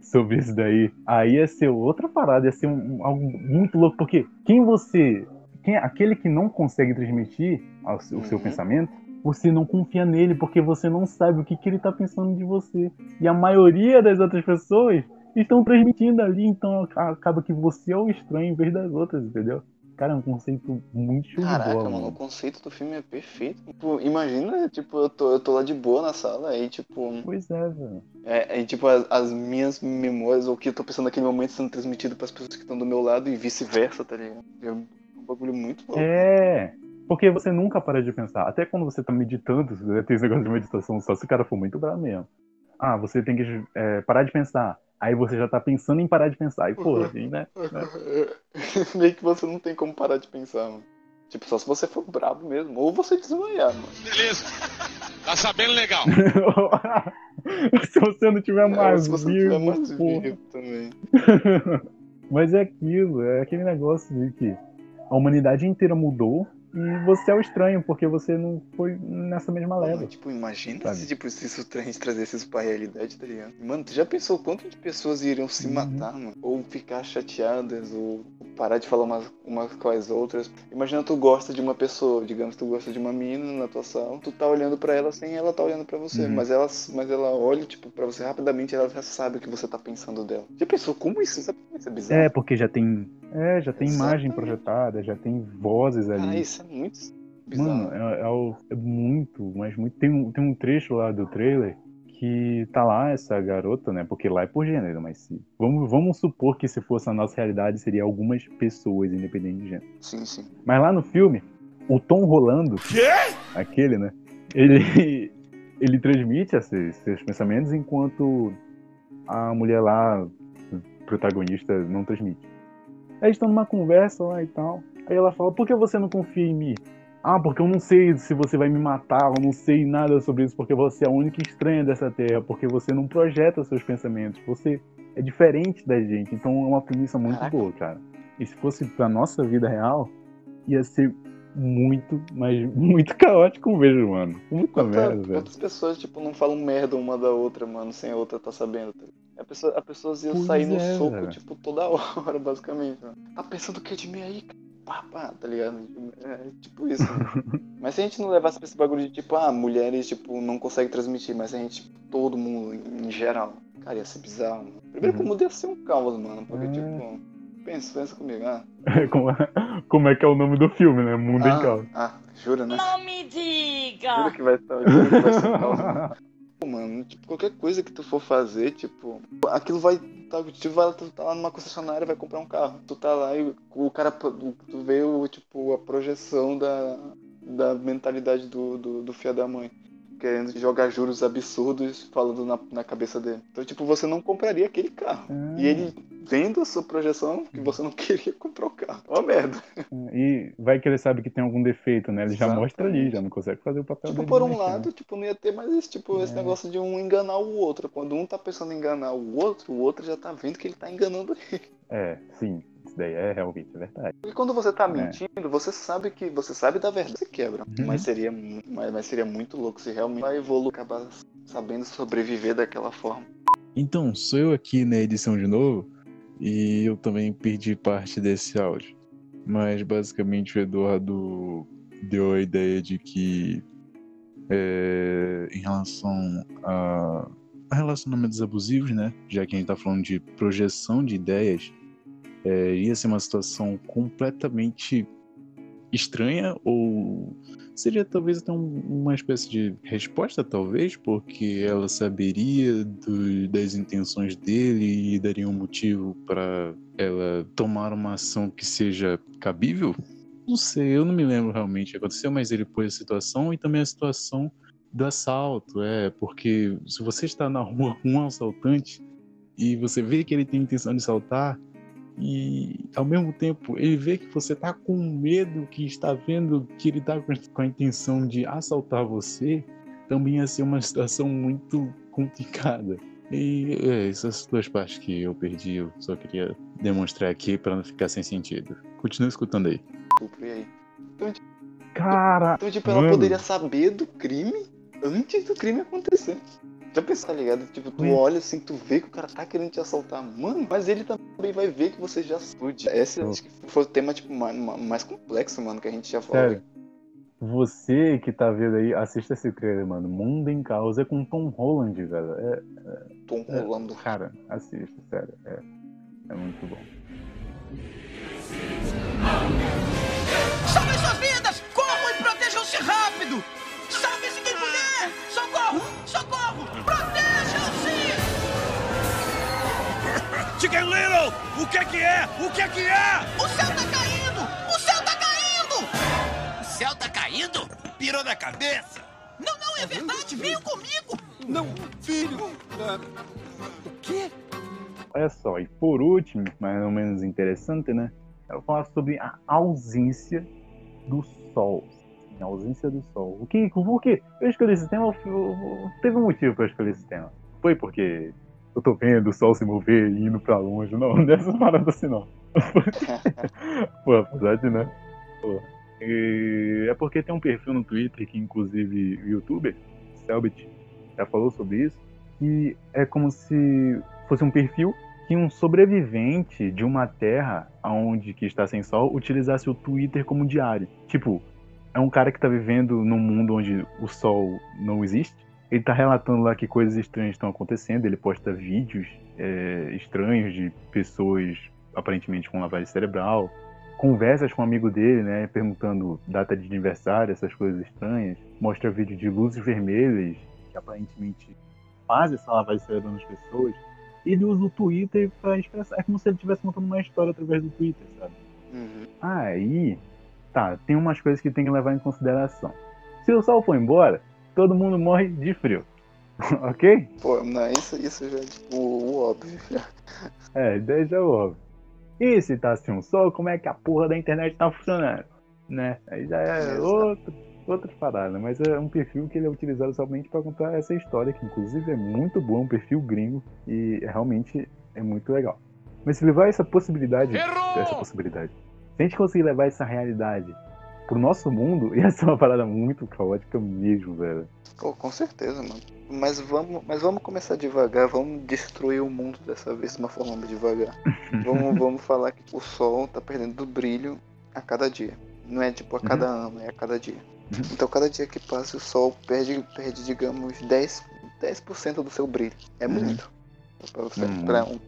S4: Sobre isso daí. Aí ia ser outra parada, ia ser um- algo muito louco, porque quem você. Quem, aquele que não consegue transmitir o seu
S2: Uhum.
S4: pensamento, você não confia nele, porque você não sabe o que, que ele tá pensando de você. E a maioria das outras pessoas estão transmitindo ali, então acaba que você é o estranho em vez das outras, entendeu? Cara, é um conceito muito show
S2: Caraca,
S4: bola,
S2: mano, o conceito do filme é perfeito. Tipo, imagina, tipo, eu tô, eu tô lá de boa na sala, aí, tipo,
S4: Pois é, velho.
S2: é, aí, tipo, as, as minhas memórias, ou o que eu tô pensando naquele momento, sendo transmitido pras pessoas que estão do meu lado e vice-versa, tá ligado? É um bagulho muito louco.
S4: É, porque você nunca para de pensar. Até quando você tá meditando, (laughs) né, tem esse negócio de meditação, só se o cara for muito bravo mesmo. Ah, você tem que é, parar de pensar. Aí você já tá pensando em parar de pensar. E, pô, assim, né? (laughs)
S2: Meio que você não tem como parar de pensar, mano. Tipo, só se você for brabo mesmo, ou você desmaiar, mano.
S12: Beleza. Tá sabendo legal. (laughs)
S4: se você não tiver
S2: É,
S4: mais
S2: se você
S4: vivo,
S2: tiver mais
S4: porra.
S2: vivo também.
S4: Mas é aquilo, é aquele negócio de que a humanidade inteira mudou e você é o estranho, porque você não foi nessa mesma leva.
S2: Tipo, imagina
S4: Sabe?
S2: se, tipo, se isso (laughs) trazesse isso pra realidade, tá ligado? Mano, tu já pensou quanto de pessoas iriam se
S4: Uhum.
S2: matar, mano? Ou ficar chateadas, ou parar de falar umas, umas com as outras. Imagina tu gosta de uma pessoa, digamos, tu gosta de uma menina na tua sala, tu tá olhando pra ela sem ela tá olhando pra você,
S4: Uhum.
S2: mas ela mas ela olha, tipo, pra você rapidamente, ela já sabe o que você tá pensando dela. Já pensou como isso? Sabe como isso é bizarro?
S4: É, porque já tem. É, já tem imagem projetada, já tem vozes ali.
S2: Ah, isso é muito bizarro.
S4: Mano, é, é é muito, mas muito. Tem um, tem um trecho lá do trailer que tá lá essa garota, né? Porque lá é por gênero, mas se. Vamos, vamos supor que se fosse a nossa realidade, seria algumas pessoas, independente de gênero.
S2: Sim, sim.
S4: Mas lá no filme, o Tom Rolando, aquele, né? Ele, (laughs) ele transmite esses, seus pensamentos enquanto a mulher lá, protagonista, não transmite. Aí eles estão numa conversa lá e tal. Aí ela fala, por que você não confia em mim? Ah, porque eu não sei se você vai me matar, eu não sei nada sobre isso, porque você é a única estranha dessa terra, porque você não projeta seus pensamentos, você é diferente da gente. Então é uma premissa muito
S2: Caraca.
S4: boa, cara. E se fosse pra nossa vida real, ia ser muito, mas muito (laughs) caótico mesmo, mano. Muita
S2: Quanta-
S4: merda, velho.
S2: quantas pessoas, tipo, não falam merda uma da outra, mano, sem a outra tá sabendo, tá ligado? A pessoa, a pessoa ia
S4: Pois
S2: sair no
S4: é,
S2: soco,
S4: velho.
S2: tipo, toda (laughs) hora, basicamente, mano. Tá pensando o que de mim aí? Pá, pá, tá ligado? É tipo isso. (laughs) Mas se a gente não levasse pra esse bagulho de, tipo, ah, mulheres, tipo, não conseguem transmitir, mas a gente, tipo, todo mundo, em, em geral. Cara, ia ser bizarro, mano. Primeiro
S4: Uhum.
S2: mundo ia ser um caos, mano, porque,
S4: É.
S2: tipo, pensa, pensa comigo, ah.
S4: como, é, como é que é o nome do filme, né? Mundo em
S2: ah,
S4: Caos.
S2: ah, jura, né?
S9: Não me
S2: Jura
S9: diga!
S2: que vai estar, jura que vai ser um caos, mano. (laughs) Mano, tipo, qualquer coisa que tu for fazer, tipo, aquilo vai. Tu, vai tu tá lá numa concessionária vai comprar um carro. Tu tá lá e o cara. Tu vê o, tipo, a projeção da, da mentalidade do, do, do filho da mãe. Querendo jogar juros absurdos falando na, na cabeça dele. Então, tipo, você não compraria aquele carro. E ele vendo a sua projeção que você não (laughs) queria comprar o carro. Ó, merda.
S4: E vai que ele sabe que tem algum defeito, né? Ele já mostra ali, já não consegue fazer o papel
S2: Tipo,
S4: dele.
S2: por um
S4: direitinho.
S2: lado, tipo, não ia ter mais esse, tipo, esse
S4: É.
S2: negócio de um enganar o outro. Quando um tá pensando em enganar o outro, o outro já tá vendo que ele tá enganando ele.
S4: É, sim. Isso daí é realmente é verdade.
S2: E quando você tá
S4: É.
S2: mentindo, você sabe que você sabe da verdade, você quebra.
S4: Uhum.
S2: Mas seria mas, mas seria muito louco se realmente vai evoluir, acabar sabendo sobreviver daquela forma.
S1: Então, sou eu aqui na edição de novo e eu também perdi parte desse áudio. Mas basicamente o Eduardo deu a ideia de que é, em relação a, a relacionamentos abusivos, né? Já que a gente tá falando de projeção de ideias, é, ia ser uma situação completamente estranha ou seria talvez até um- uma espécie de resposta, talvez, porque ela saberia do- das intenções dele e daria um motivo para ela tomar uma ação que seja cabível? Não sei, eu não me lembro realmente o que aconteceu, mas ele pôs a situação e também a situação do assalto, é, porque se você está na rua com um assaltante e você vê que ele tem intenção de assaltar, e ao mesmo tempo ele vê que você tá com medo, que está vendo que ele tá com a intenção de assaltar você, também ia ser uma situação muito complicada. E é, essas duas partes que eu perdi, eu só queria demonstrar aqui para não ficar sem sentido. Continua escutando aí.
S2: Desculpa, e aí? Então, tipo,
S4: Cara,
S2: então, tipo ela
S1: mano.
S2: poderia saber do crime antes do crime acontecer. Já pensou, tá ligado? Tipo, tu olha assim, tu vê que o cara tá querendo te assaltar. Mano, mas ele também vai ver que você já sude. Esse acho que foi o tema, tipo, mais, mais complexo, mano, que a gente já falou.
S4: Sério. Você que tá vendo aí, assista esse trailer, mano. Mundo em Causa é com Tom Holland, velho. É,
S2: Tom
S4: é-
S2: Rolando.
S4: Cara, assista, sério. É, é muito bom.
S13: Salvem suas vidas! Corram e protejam-se rápido!
S12: Little! O que é que é? O que é que é?
S13: O céu tá caindo! O céu tá caindo!
S12: O céu tá caindo? Pirou na cabeça?
S13: Não, não, é verdade! Venham comigo!
S11: Não, filho! o quê?
S4: Olha só, e por último, mais ou menos interessante, né? Eu vou falar sobre a ausência do sol. A ausência do sol. O que, por quê? Eu escolhi esse tema, eu- eu- teve um motivo pra eu escolher esse tema. Foi porque eu tô vendo o sol se mover e indo pra longe. Não, (laughs) dessas paradas assim não. (laughs) Pô, apesar de, né? Pô. E é porque tem um perfil no Twitter que, inclusive, o youtuber, Selbit, já falou sobre isso. Que é como se fosse um perfil que um sobrevivente de uma terra onde que está sem sol utilizasse o Twitter como diário. Tipo, é um cara que tá vivendo num mundo onde o sol não existe. Ele tá relatando lá que coisas estranhas estão acontecendo. Ele posta vídeos é, estranhos de pessoas aparentemente com lavagem cerebral. Conversas com um amigo dele, né? Perguntando data de aniversário, essas coisas estranhas. Mostra vídeo de luzes vermelhas que aparentemente fazem essa lavagem cerebral nas pessoas ele usa o Twitter pra expressar. É como se ele estivesse contando uma história através do Twitter, sabe?
S2: Uhum.
S4: Aí, tá, tem umas coisas que tem que levar em consideração. Se o sol for embora, todo mundo morre de frio. (laughs) ok?
S2: Pô, não, isso, isso já é tipo o óbvio. (laughs) Já.
S4: É, já é óbvio. E se tá sem um sol, como é que a porra da internet tá funcionando? Né? Aí já é
S2: Exato.
S4: outro, outra parada, mas é um perfil que ele é utilizado somente pra contar essa história, que inclusive é muito bom, um perfil gringo, e realmente é muito legal. Mas se levar essa possibilidade, essa possibilidade, se a gente conseguir levar essa realidade pro nosso mundo, (laughs) ia ser uma parada muito caótica mesmo, velho.
S2: Pô, com certeza, mano. Mas vamos, mas vamos começar devagar, vamos destruir o mundo dessa vez de uma forma devagar. (laughs) vamos, vamos falar que o sol tá perdendo do brilho a cada dia. Não é tipo a cada ano, é a cada dia. Então cada dia que passa o sol perde, perde digamos, 10%, 10 do seu brilho. É muito. Pra, você,
S4: Uhum.
S2: pra, um,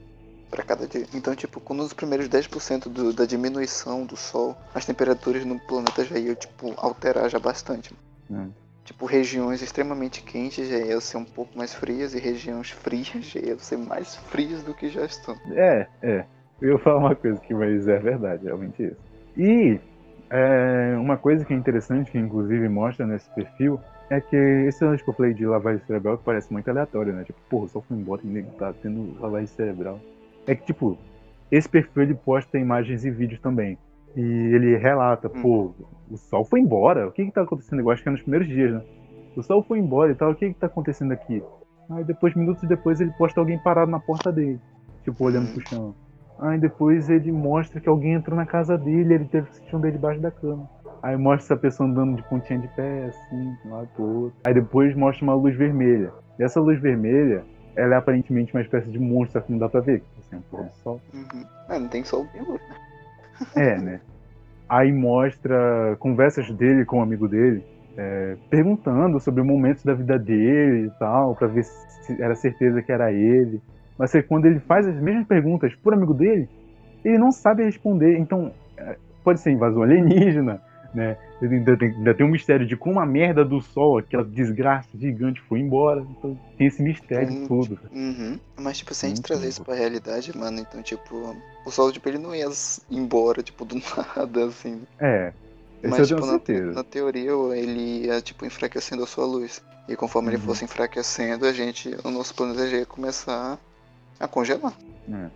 S2: pra cada dia. Então, tipo, quando os primeiros 10% do, da diminuição do sol, as temperaturas no planeta já iam, tipo, alterar já bastante.
S4: Hum.
S2: Tipo, regiões extremamente quentes já iam ser um pouco mais frias e regiões frias já iam ser mais frias do que já estão.
S4: É, é. Eu falar uma coisa que, mas é verdade, realmente isso. E é, uma coisa que é interessante, que inclusive mostra nesse perfil, é que esse lance que eu falei de lavagem cerebral que parece muito aleatório, né? Tipo, porra, só foi embora e tá tendo lavagem cerebral. É que, tipo, esse perfil ele posta imagens e vídeos também. E ele relata, pô, o sol foi embora. O que que tá acontecendo? Eu acho que é nos primeiros dias, né? O sol foi embora e tal. O que que tá acontecendo aqui? Aí depois, minutos depois, ele posta alguém parado na porta dele. Tipo, olhando pro chão. Aí depois ele mostra que alguém entrou na casa dele, ele teve que se esconder debaixo da cama. Aí mostra essa pessoa andando de pontinha de pé, assim, de um lado pro outro. Aí depois mostra uma luz vermelha. E essa luz vermelha, ela é aparentemente uma espécie de monstro, que não dá pra ver, assim, um pôr do sol.
S2: Uhum. Ah, não tem sol luz, né?
S4: É, né? Aí mostra conversas dele com um amigo dele, é, perguntando sobre momentos da vida dele e tal, pra ver se era certeza que era ele. Mas é quando ele faz as mesmas perguntas por amigo dele, ele não sabe responder. Então, é, pode ser invasão alienígena, né? Ainda tem, ainda tem um mistério de como a merda do sol, aquela desgraça gigante, foi embora. Então tem esse mistério todo.
S2: Uhum. Mas, tipo, se a gente
S4: Muito
S2: trazer isso pra realidade, mano, então, tipo, o sol, tipo, ele não ia embora, tipo, do (laughs) nada, assim.
S4: É. Esse
S2: Mas, tipo, na, na teoria, ele ia, tipo, enfraquecendo a sua luz. E conforme ele
S4: Uhum.
S2: fosse enfraquecendo, a gente, o nosso planeta já ia começar a congelar.
S4: É.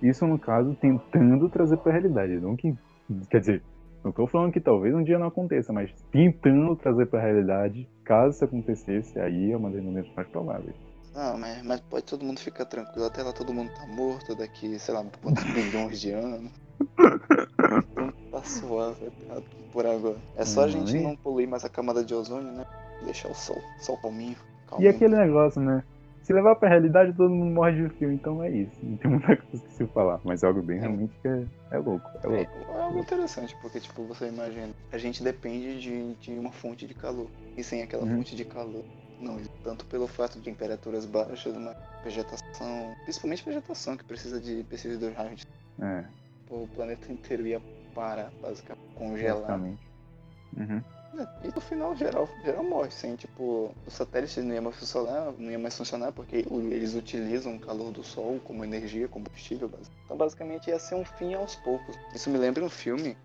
S4: Isso, no caso, tentando trazer pra realidade. Não que. Quer dizer, não tô falando que talvez um dia não aconteça, mas tentando trazer pra realidade, caso isso acontecesse, aí é uma das momentos mais prováveis.
S2: Ah, mas, mas pode todo mundo ficar tranquilo. Até lá todo mundo tá morto daqui, sei lá, quantos milhões de anos. (laughs) Então tá suave tá por agora. É só a gente
S4: e-
S2: não poluir mais a camada de ozônio, né? Deixar o sol, sol palminho.
S4: E
S2: calminho.
S4: aquele negócio, né? Se levar pra realidade, todo mundo morre de frio, então é isso. Não tem (laughs) muita coisa que se falar. Mas é algo bem realmente que é, é louco. É louco.
S2: É algo interessante, porque tipo, você imagina, a gente depende de, de uma fonte de calor. E sem aquela
S4: Uhum.
S2: fonte de calor, não, tanto pelo fato de temperaturas baixas, uma vegetação, principalmente vegetação que precisa de precisa dos raios
S4: É,
S2: o planeta inteiro ia parar, basicamente, congelar.
S4: basicamente. Uhum.
S2: É, E no final geral, geral morre, sem tipo, os satélites não iam mais funcionar, não ia mais funcionar porque o- eles utilizam o calor do sol como energia, combustível. basi- Então basicamente ia ser um fim aos poucos. Isso me lembra um filme,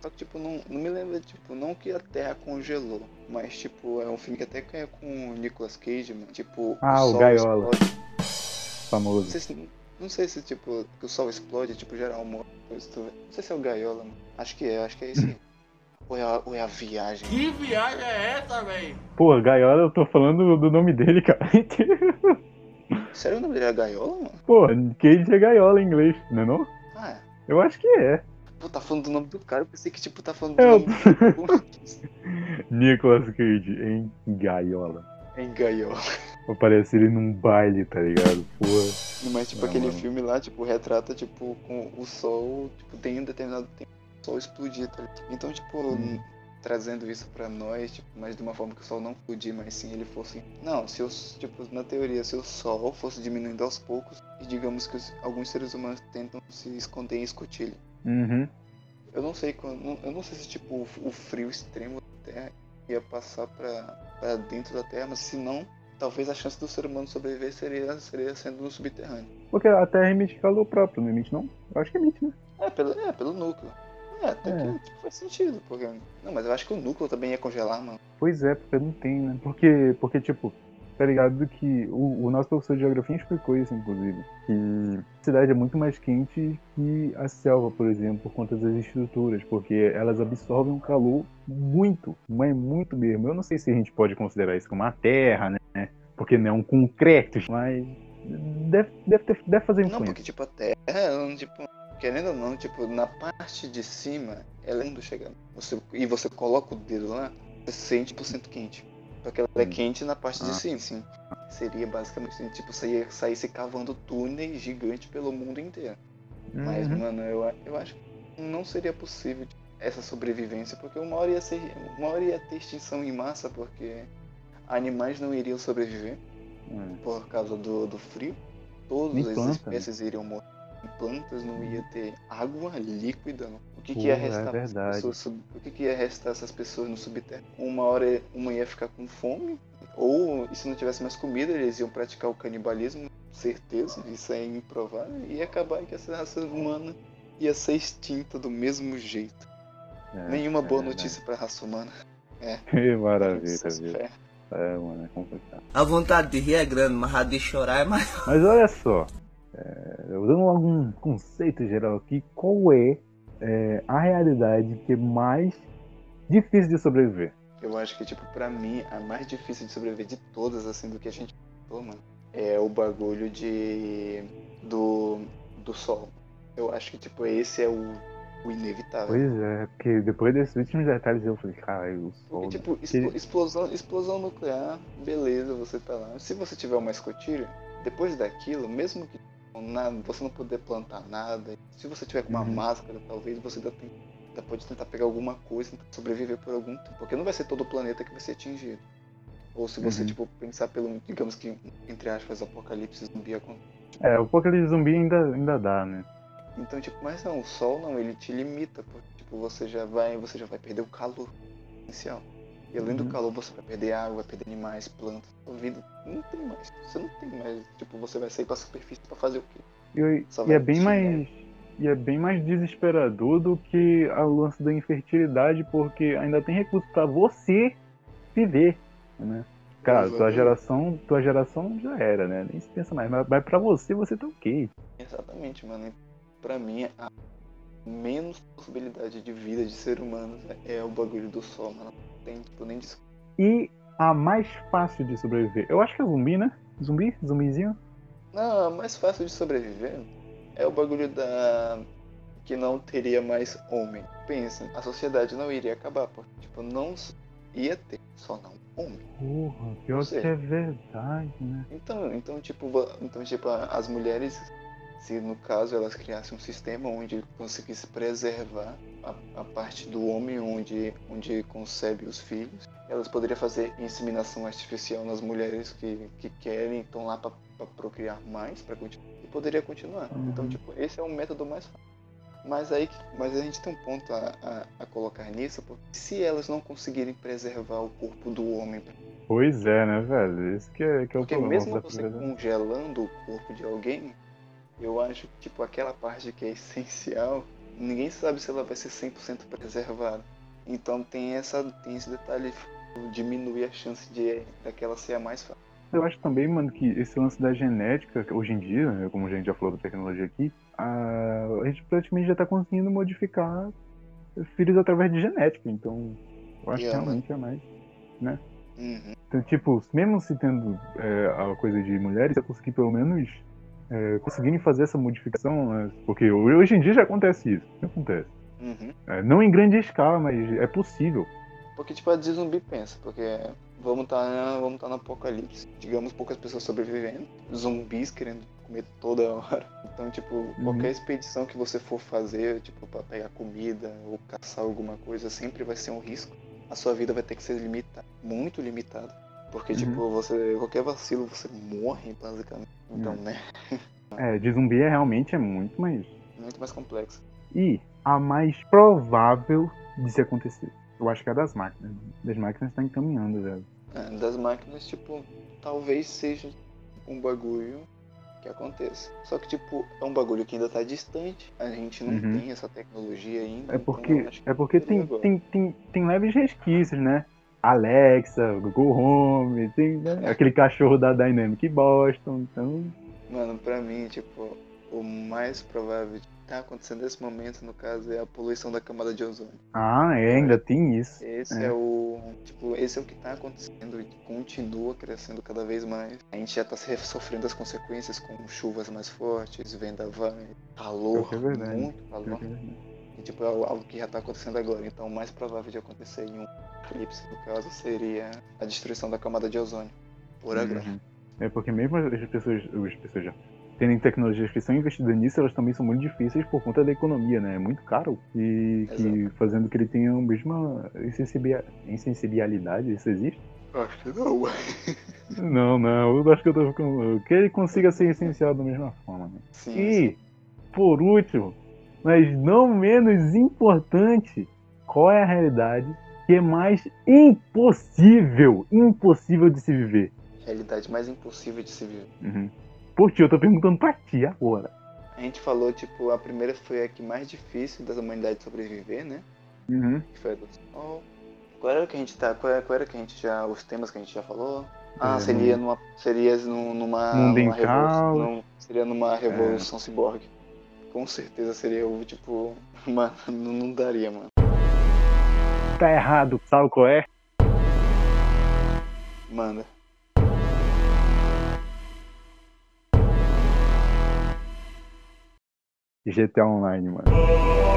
S2: só que tipo, não, não me lembra, tipo, não que a Terra congelou, mas tipo, é um filme que até é com o Nicolas Cage, mano, tipo,
S4: Ah, o
S2: sol
S4: Gaiola.
S2: explode. Não
S4: Famoso.
S2: sei se, não sei se tipo, que o sol explode, tipo, geral morre. Não sei se é o Gaiola, mano. Acho que é, acho que é isso. Ou é a, ou é a viagem?
S12: Que viagem é essa, velho?
S4: Pô, Gaiola, eu tô falando do nome dele, cara. (laughs)
S2: Sério o nome dele é Gaiola, mano?
S4: Pô, Cage é Gaiola em inglês, não é não?
S2: Ah, é.
S4: Eu acho que é.
S2: Pô, tá falando do nome do cara, eu pensei que tipo tá falando do
S4: É,
S2: nome do (laughs)
S4: Nicolas Cage em Gaiola.
S2: em Gaiola.
S4: Aparece ele num baile, tá ligado? Pô.
S2: Mas tipo
S4: É,
S2: aquele
S4: mano.
S2: filme lá, tipo, retrata, tipo, com o sol, tipo, tem um determinado tempo sol explodir, tá ligado? Então, tipo,
S4: Hum.
S2: trazendo isso pra nós, tipo, mas de uma forma que o sol não explodir, mas sim ele fosse. Não, se os, tipo, na teoria, se o sol fosse diminuindo aos poucos, e digamos que os- alguns seres humanos tentam se esconder em escotilha.
S4: Uhum.
S2: Eu não sei quando. Eu não sei se tipo o, o frio extremo da Terra ia passar pra, pra dentro da Terra, mas se não, talvez a chance do ser humano sobreviver seria, seria sendo no subterrâneo.
S4: Porque a Terra emite calor próprio, não emite não? Eu acho que emite, né?
S2: É, pelo, é, pelo núcleo. É, até
S4: É.
S2: que tipo, faz sentido, porque. Não, mas eu acho que o núcleo também ia congelar, mano.
S4: Pois é, porque não tem, né? Porque, porque tipo, tá ligado que o, o nosso professor de geografia explicou isso, inclusive. Que a cidade é muito mais quente que a selva, por exemplo, por conta das estruturas, porque elas absorvem um calor muito, mas muito mesmo. Eu não sei se a gente pode considerar isso como uma terra, né? Porque não é um concreto, mas deve, deve, ter- deve fazer
S2: Não,
S4: influência.
S2: porque tipo a Terra, ela, tipo, querendo ou não, tipo, na parte de cima, ela é indo chegando. Você, e você coloca o dedo lá, você sente 100% quente. Porque ela é quente na parte de
S4: Ah.
S2: cima, sim. Seria basicamente assim, tipo, ia sair se cavando túneis gigantes pelo mundo inteiro. Mas,
S4: Uhum.
S2: mano, eu, eu acho que não seria possível tipo, essa sobrevivência, porque uma hora ia ser. Uma hora ia ter extinção em massa, porque animais não iriam sobreviver
S4: Hum.
S2: por causa do, do frio. Todas
S4: Nem
S2: as
S4: planta, né?
S2: espécies iriam morrer. Plantas não ia ter água líquida. não. O que, que
S4: Pô,
S2: ia
S4: é
S2: restar para essas
S4: verdade.
S2: pessoas? O que, que ia restar essas pessoas no subterrâneo? Uma hora uma ia ficar com fome, ou e se não tivesse mais comida, eles iam praticar o canibalismo, certeza, isso é improvável, e ia acabar que essa raça humana ia ser extinta do mesmo jeito.
S4: É,
S2: Nenhuma
S4: é
S2: boa notícia pra raça humana. É. (laughs)
S4: Que maravilha,
S2: Essas
S4: viu? É, mano, é complicado.
S14: A vontade de rir é grande, mas a de chorar é maior.
S4: Mas olha só, é, dando algum conceito geral aqui, qual é, é a realidade que é mais difícil de sobreviver?
S2: Eu acho que, tipo, pra mim, a mais difícil de sobreviver de todas, assim, do que a gente falou, mano, é o bagulho de. do. do sol. Eu acho que, tipo, esse é o, o inevitável.
S4: Pois é, porque depois desses últimos detalhes eu falei, cara, o sol.
S2: Porque, tipo, expl explosão, explosão nuclear, beleza, você tá lá. Se você tiver uma escotilha, depois daquilo, mesmo que você não puder plantar nada, se você tiver com uma uhum. máscara, talvez você ainda, tem, ainda pode tentar pegar alguma coisa, sobreviver por algum tempo. Porque não vai ser todo o planeta que vai ser atingido. Ou se você, uhum. tipo, pensar pelo, digamos que, entre aspas, apocalipse zumbi
S4: É, o apocalipse zumbi ainda, ainda dá, né?
S2: Então, tipo, mas não, o sol não, ele te limita, porque, tipo, você já vai, você já vai perder o calor essencial. E além do uhum. calor, você vai perder água, vai perder animais, plantas, sua vida não tem mais. Você não tem mais, tipo, você vai sair pra superfície pra fazer o quê?
S4: E, e é bem mais. E é bem mais desesperador do que a lance da infertilidade, porque ainda tem recurso para você viver, né? Cara, tua geração, tua geração já era, né? Nem se pensa mais. Mas, mas pra você, você tá ok.
S2: Exatamente, mano para mim, a menos possibilidade de vida de ser humano é o bagulho do sol, mano. Tem, tipo, nem discussão.
S4: E a mais fácil de sobreviver? Eu acho que é zumbi, né? Zumbi? Zumbizinho?
S2: Não, a mais fácil de sobreviver é o bagulho da. que não teria mais homem. Pensa, a sociedade não iria acabar, porque, tipo, não ia ter, só não homem.
S4: Porra, pior que é verdade, né?
S2: Então, então, tipo, então, tipo, as mulheres se no caso elas criassem um sistema onde conseguisse preservar a, a, parte do homem onde, onde concebe os filhos, elas poderiam fazer inseminação artificial nas mulheres que, que querem, estão lá para procriar mais, para continuar, e poderia continuar. Uhum. Então, tipo, esse é um método mais fácil. Mas aí mas a gente tem um ponto a, a, a, colocar nisso, porque se elas não conseguirem preservar o corpo do homem.
S4: Pois é, né, velho? Isso que é, que é o
S2: porque
S4: problema.
S2: mesmo você congelando o corpo de alguém, eu acho que tipo, aquela parte que é essencial, ninguém sabe se ela vai ser 100% preservada. Então tem, essa, tem esse detalhe, diminuir a chance de daquela ser a mais fácil.
S4: Eu acho também, mano, que esse lance da genética, hoje em dia, né, como a gente já falou da tecnologia aqui, a, a gente praticamente já está conseguindo modificar filhos através de genética. Então, eu acho que realmente é mais, né?
S2: Uhum.
S4: Então, tipo, mesmo se tendo é, a coisa de mulheres, eu consegui pelo menos é, conseguirem fazer essa modificação, né? porque hoje em dia já acontece isso, acontece.
S2: Uhum.
S4: É, não em grande escala, mas é possível.
S2: Porque tipo a de zumbi pensa, porque vamos estar tá, vamos tá no apocalipse, digamos poucas pessoas sobrevivendo, zumbis querendo comer toda hora. (laughs) Então tipo uhum. qualquer expedição que você for fazer, tipo para pegar comida ou caçar alguma coisa, sempre vai ser um risco. A sua vida vai ter que ser limitada, muito limitada. Porque, uhum. tipo, você. qualquer vacilo você morre, basicamente. Então, uhum. né?
S4: É, de zumbi é realmente é muito mais.
S2: Muito mais complexo.
S4: E a mais provável de se acontecer. Eu acho que é a das máquinas. Das máquinas está encaminhando já.
S2: É, das máquinas, tipo, talvez seja um bagulho que aconteça. Só que, tipo, é um bagulho que ainda tá distante. A gente não uhum. tem essa tecnologia ainda.
S4: É porque, então é porque tem, tem, tem, tem leves resquícios, né? Alexa, Google Home, tem né? aquele cachorro da Dynamic Boston, então.
S2: Mano, pra mim, tipo, o mais provável de tá acontecendo nesse momento, no caso, é a poluição da camada de ozônio.
S4: Ah, é, ainda tem isso.
S2: Esse é, é o. Tipo, esse é o que tá acontecendo e continua crescendo cada vez mais. A gente já tá sofrendo as consequências com chuvas mais fortes, vendavais, calor,
S4: é
S2: muito calor. É tipo, é algo que já está acontecendo agora. Então, o mais provável de acontecer em um eclipse, no caso, seria a destruição da camada de ozônio, por uhum. agora.
S4: É porque mesmo as pessoas, as pessoas já tendo tecnologias que são investidas nisso, elas também são muito difíceis por conta da economia, né? É muito caro. E que fazendo que ele tenha a mesma insensibilidade, isso existe?
S2: Acho que não. (laughs)
S4: não, não, eu acho que eu tô ficando. Que ele consiga ser essencial da mesma forma. Né?
S2: Sim,
S4: e,
S2: sim.
S4: por último, mas não menos importante, qual é a realidade que é mais impossível, impossível de se viver?
S2: Realidade mais impossível de se viver.
S4: Uhum. Por ti, eu tô perguntando pra ti agora.
S2: A gente falou, tipo, a primeira foi a que mais difícil das humanidades sobreviver, né?
S4: Uhum.
S2: Que foi a do Sol. Qual era que a gente tá. Qual era, qual era que a gente já. Os temas que a gente já falou? Ah,
S4: É,
S2: seria numa. Seria num- numa.
S4: Mundo
S2: numa revolução. num- seria numa
S4: É.
S2: revolução ciborgue. Com certeza seria o tipo. (laughs) Mano, não, não daria, mano.
S4: Tá errado, sabe qual é?
S2: Manda.
S4: GTA Online, mano.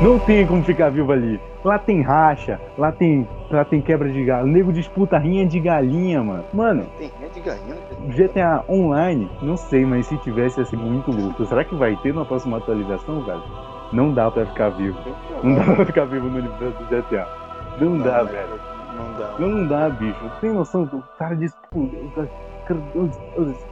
S4: Não tem como ficar vivo ali. Lá tem racha, lá tem, lá tem quebra de galho. O nego disputa rinha de galinha, mano. Mano,
S2: Tem rinha de galinha?
S4: GTA Online, não sei, mas se tivesse ia ser muito louco. Será que vai ter na próxima atualização, velho? Não dá pra ficar vivo. Não dá pra ficar vivo no universo do GTA. Não, dá,
S2: né?
S4: velho.
S2: Não dá.
S4: Não dá, bicho. Tem noção do cara disputa.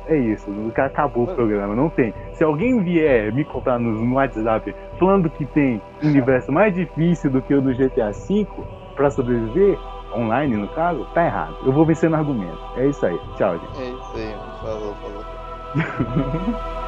S4: É isso, o cara acabou o programa, não tem. Se alguém vier me contar no, WhatsApp falando que tem universo mais difícil do que o do GTA V pra sobreviver, online no caso, tá errado. Eu vou vencer no argumento. É isso aí. Tchau, gente.
S2: É isso aí. Falou, falou. (laughs)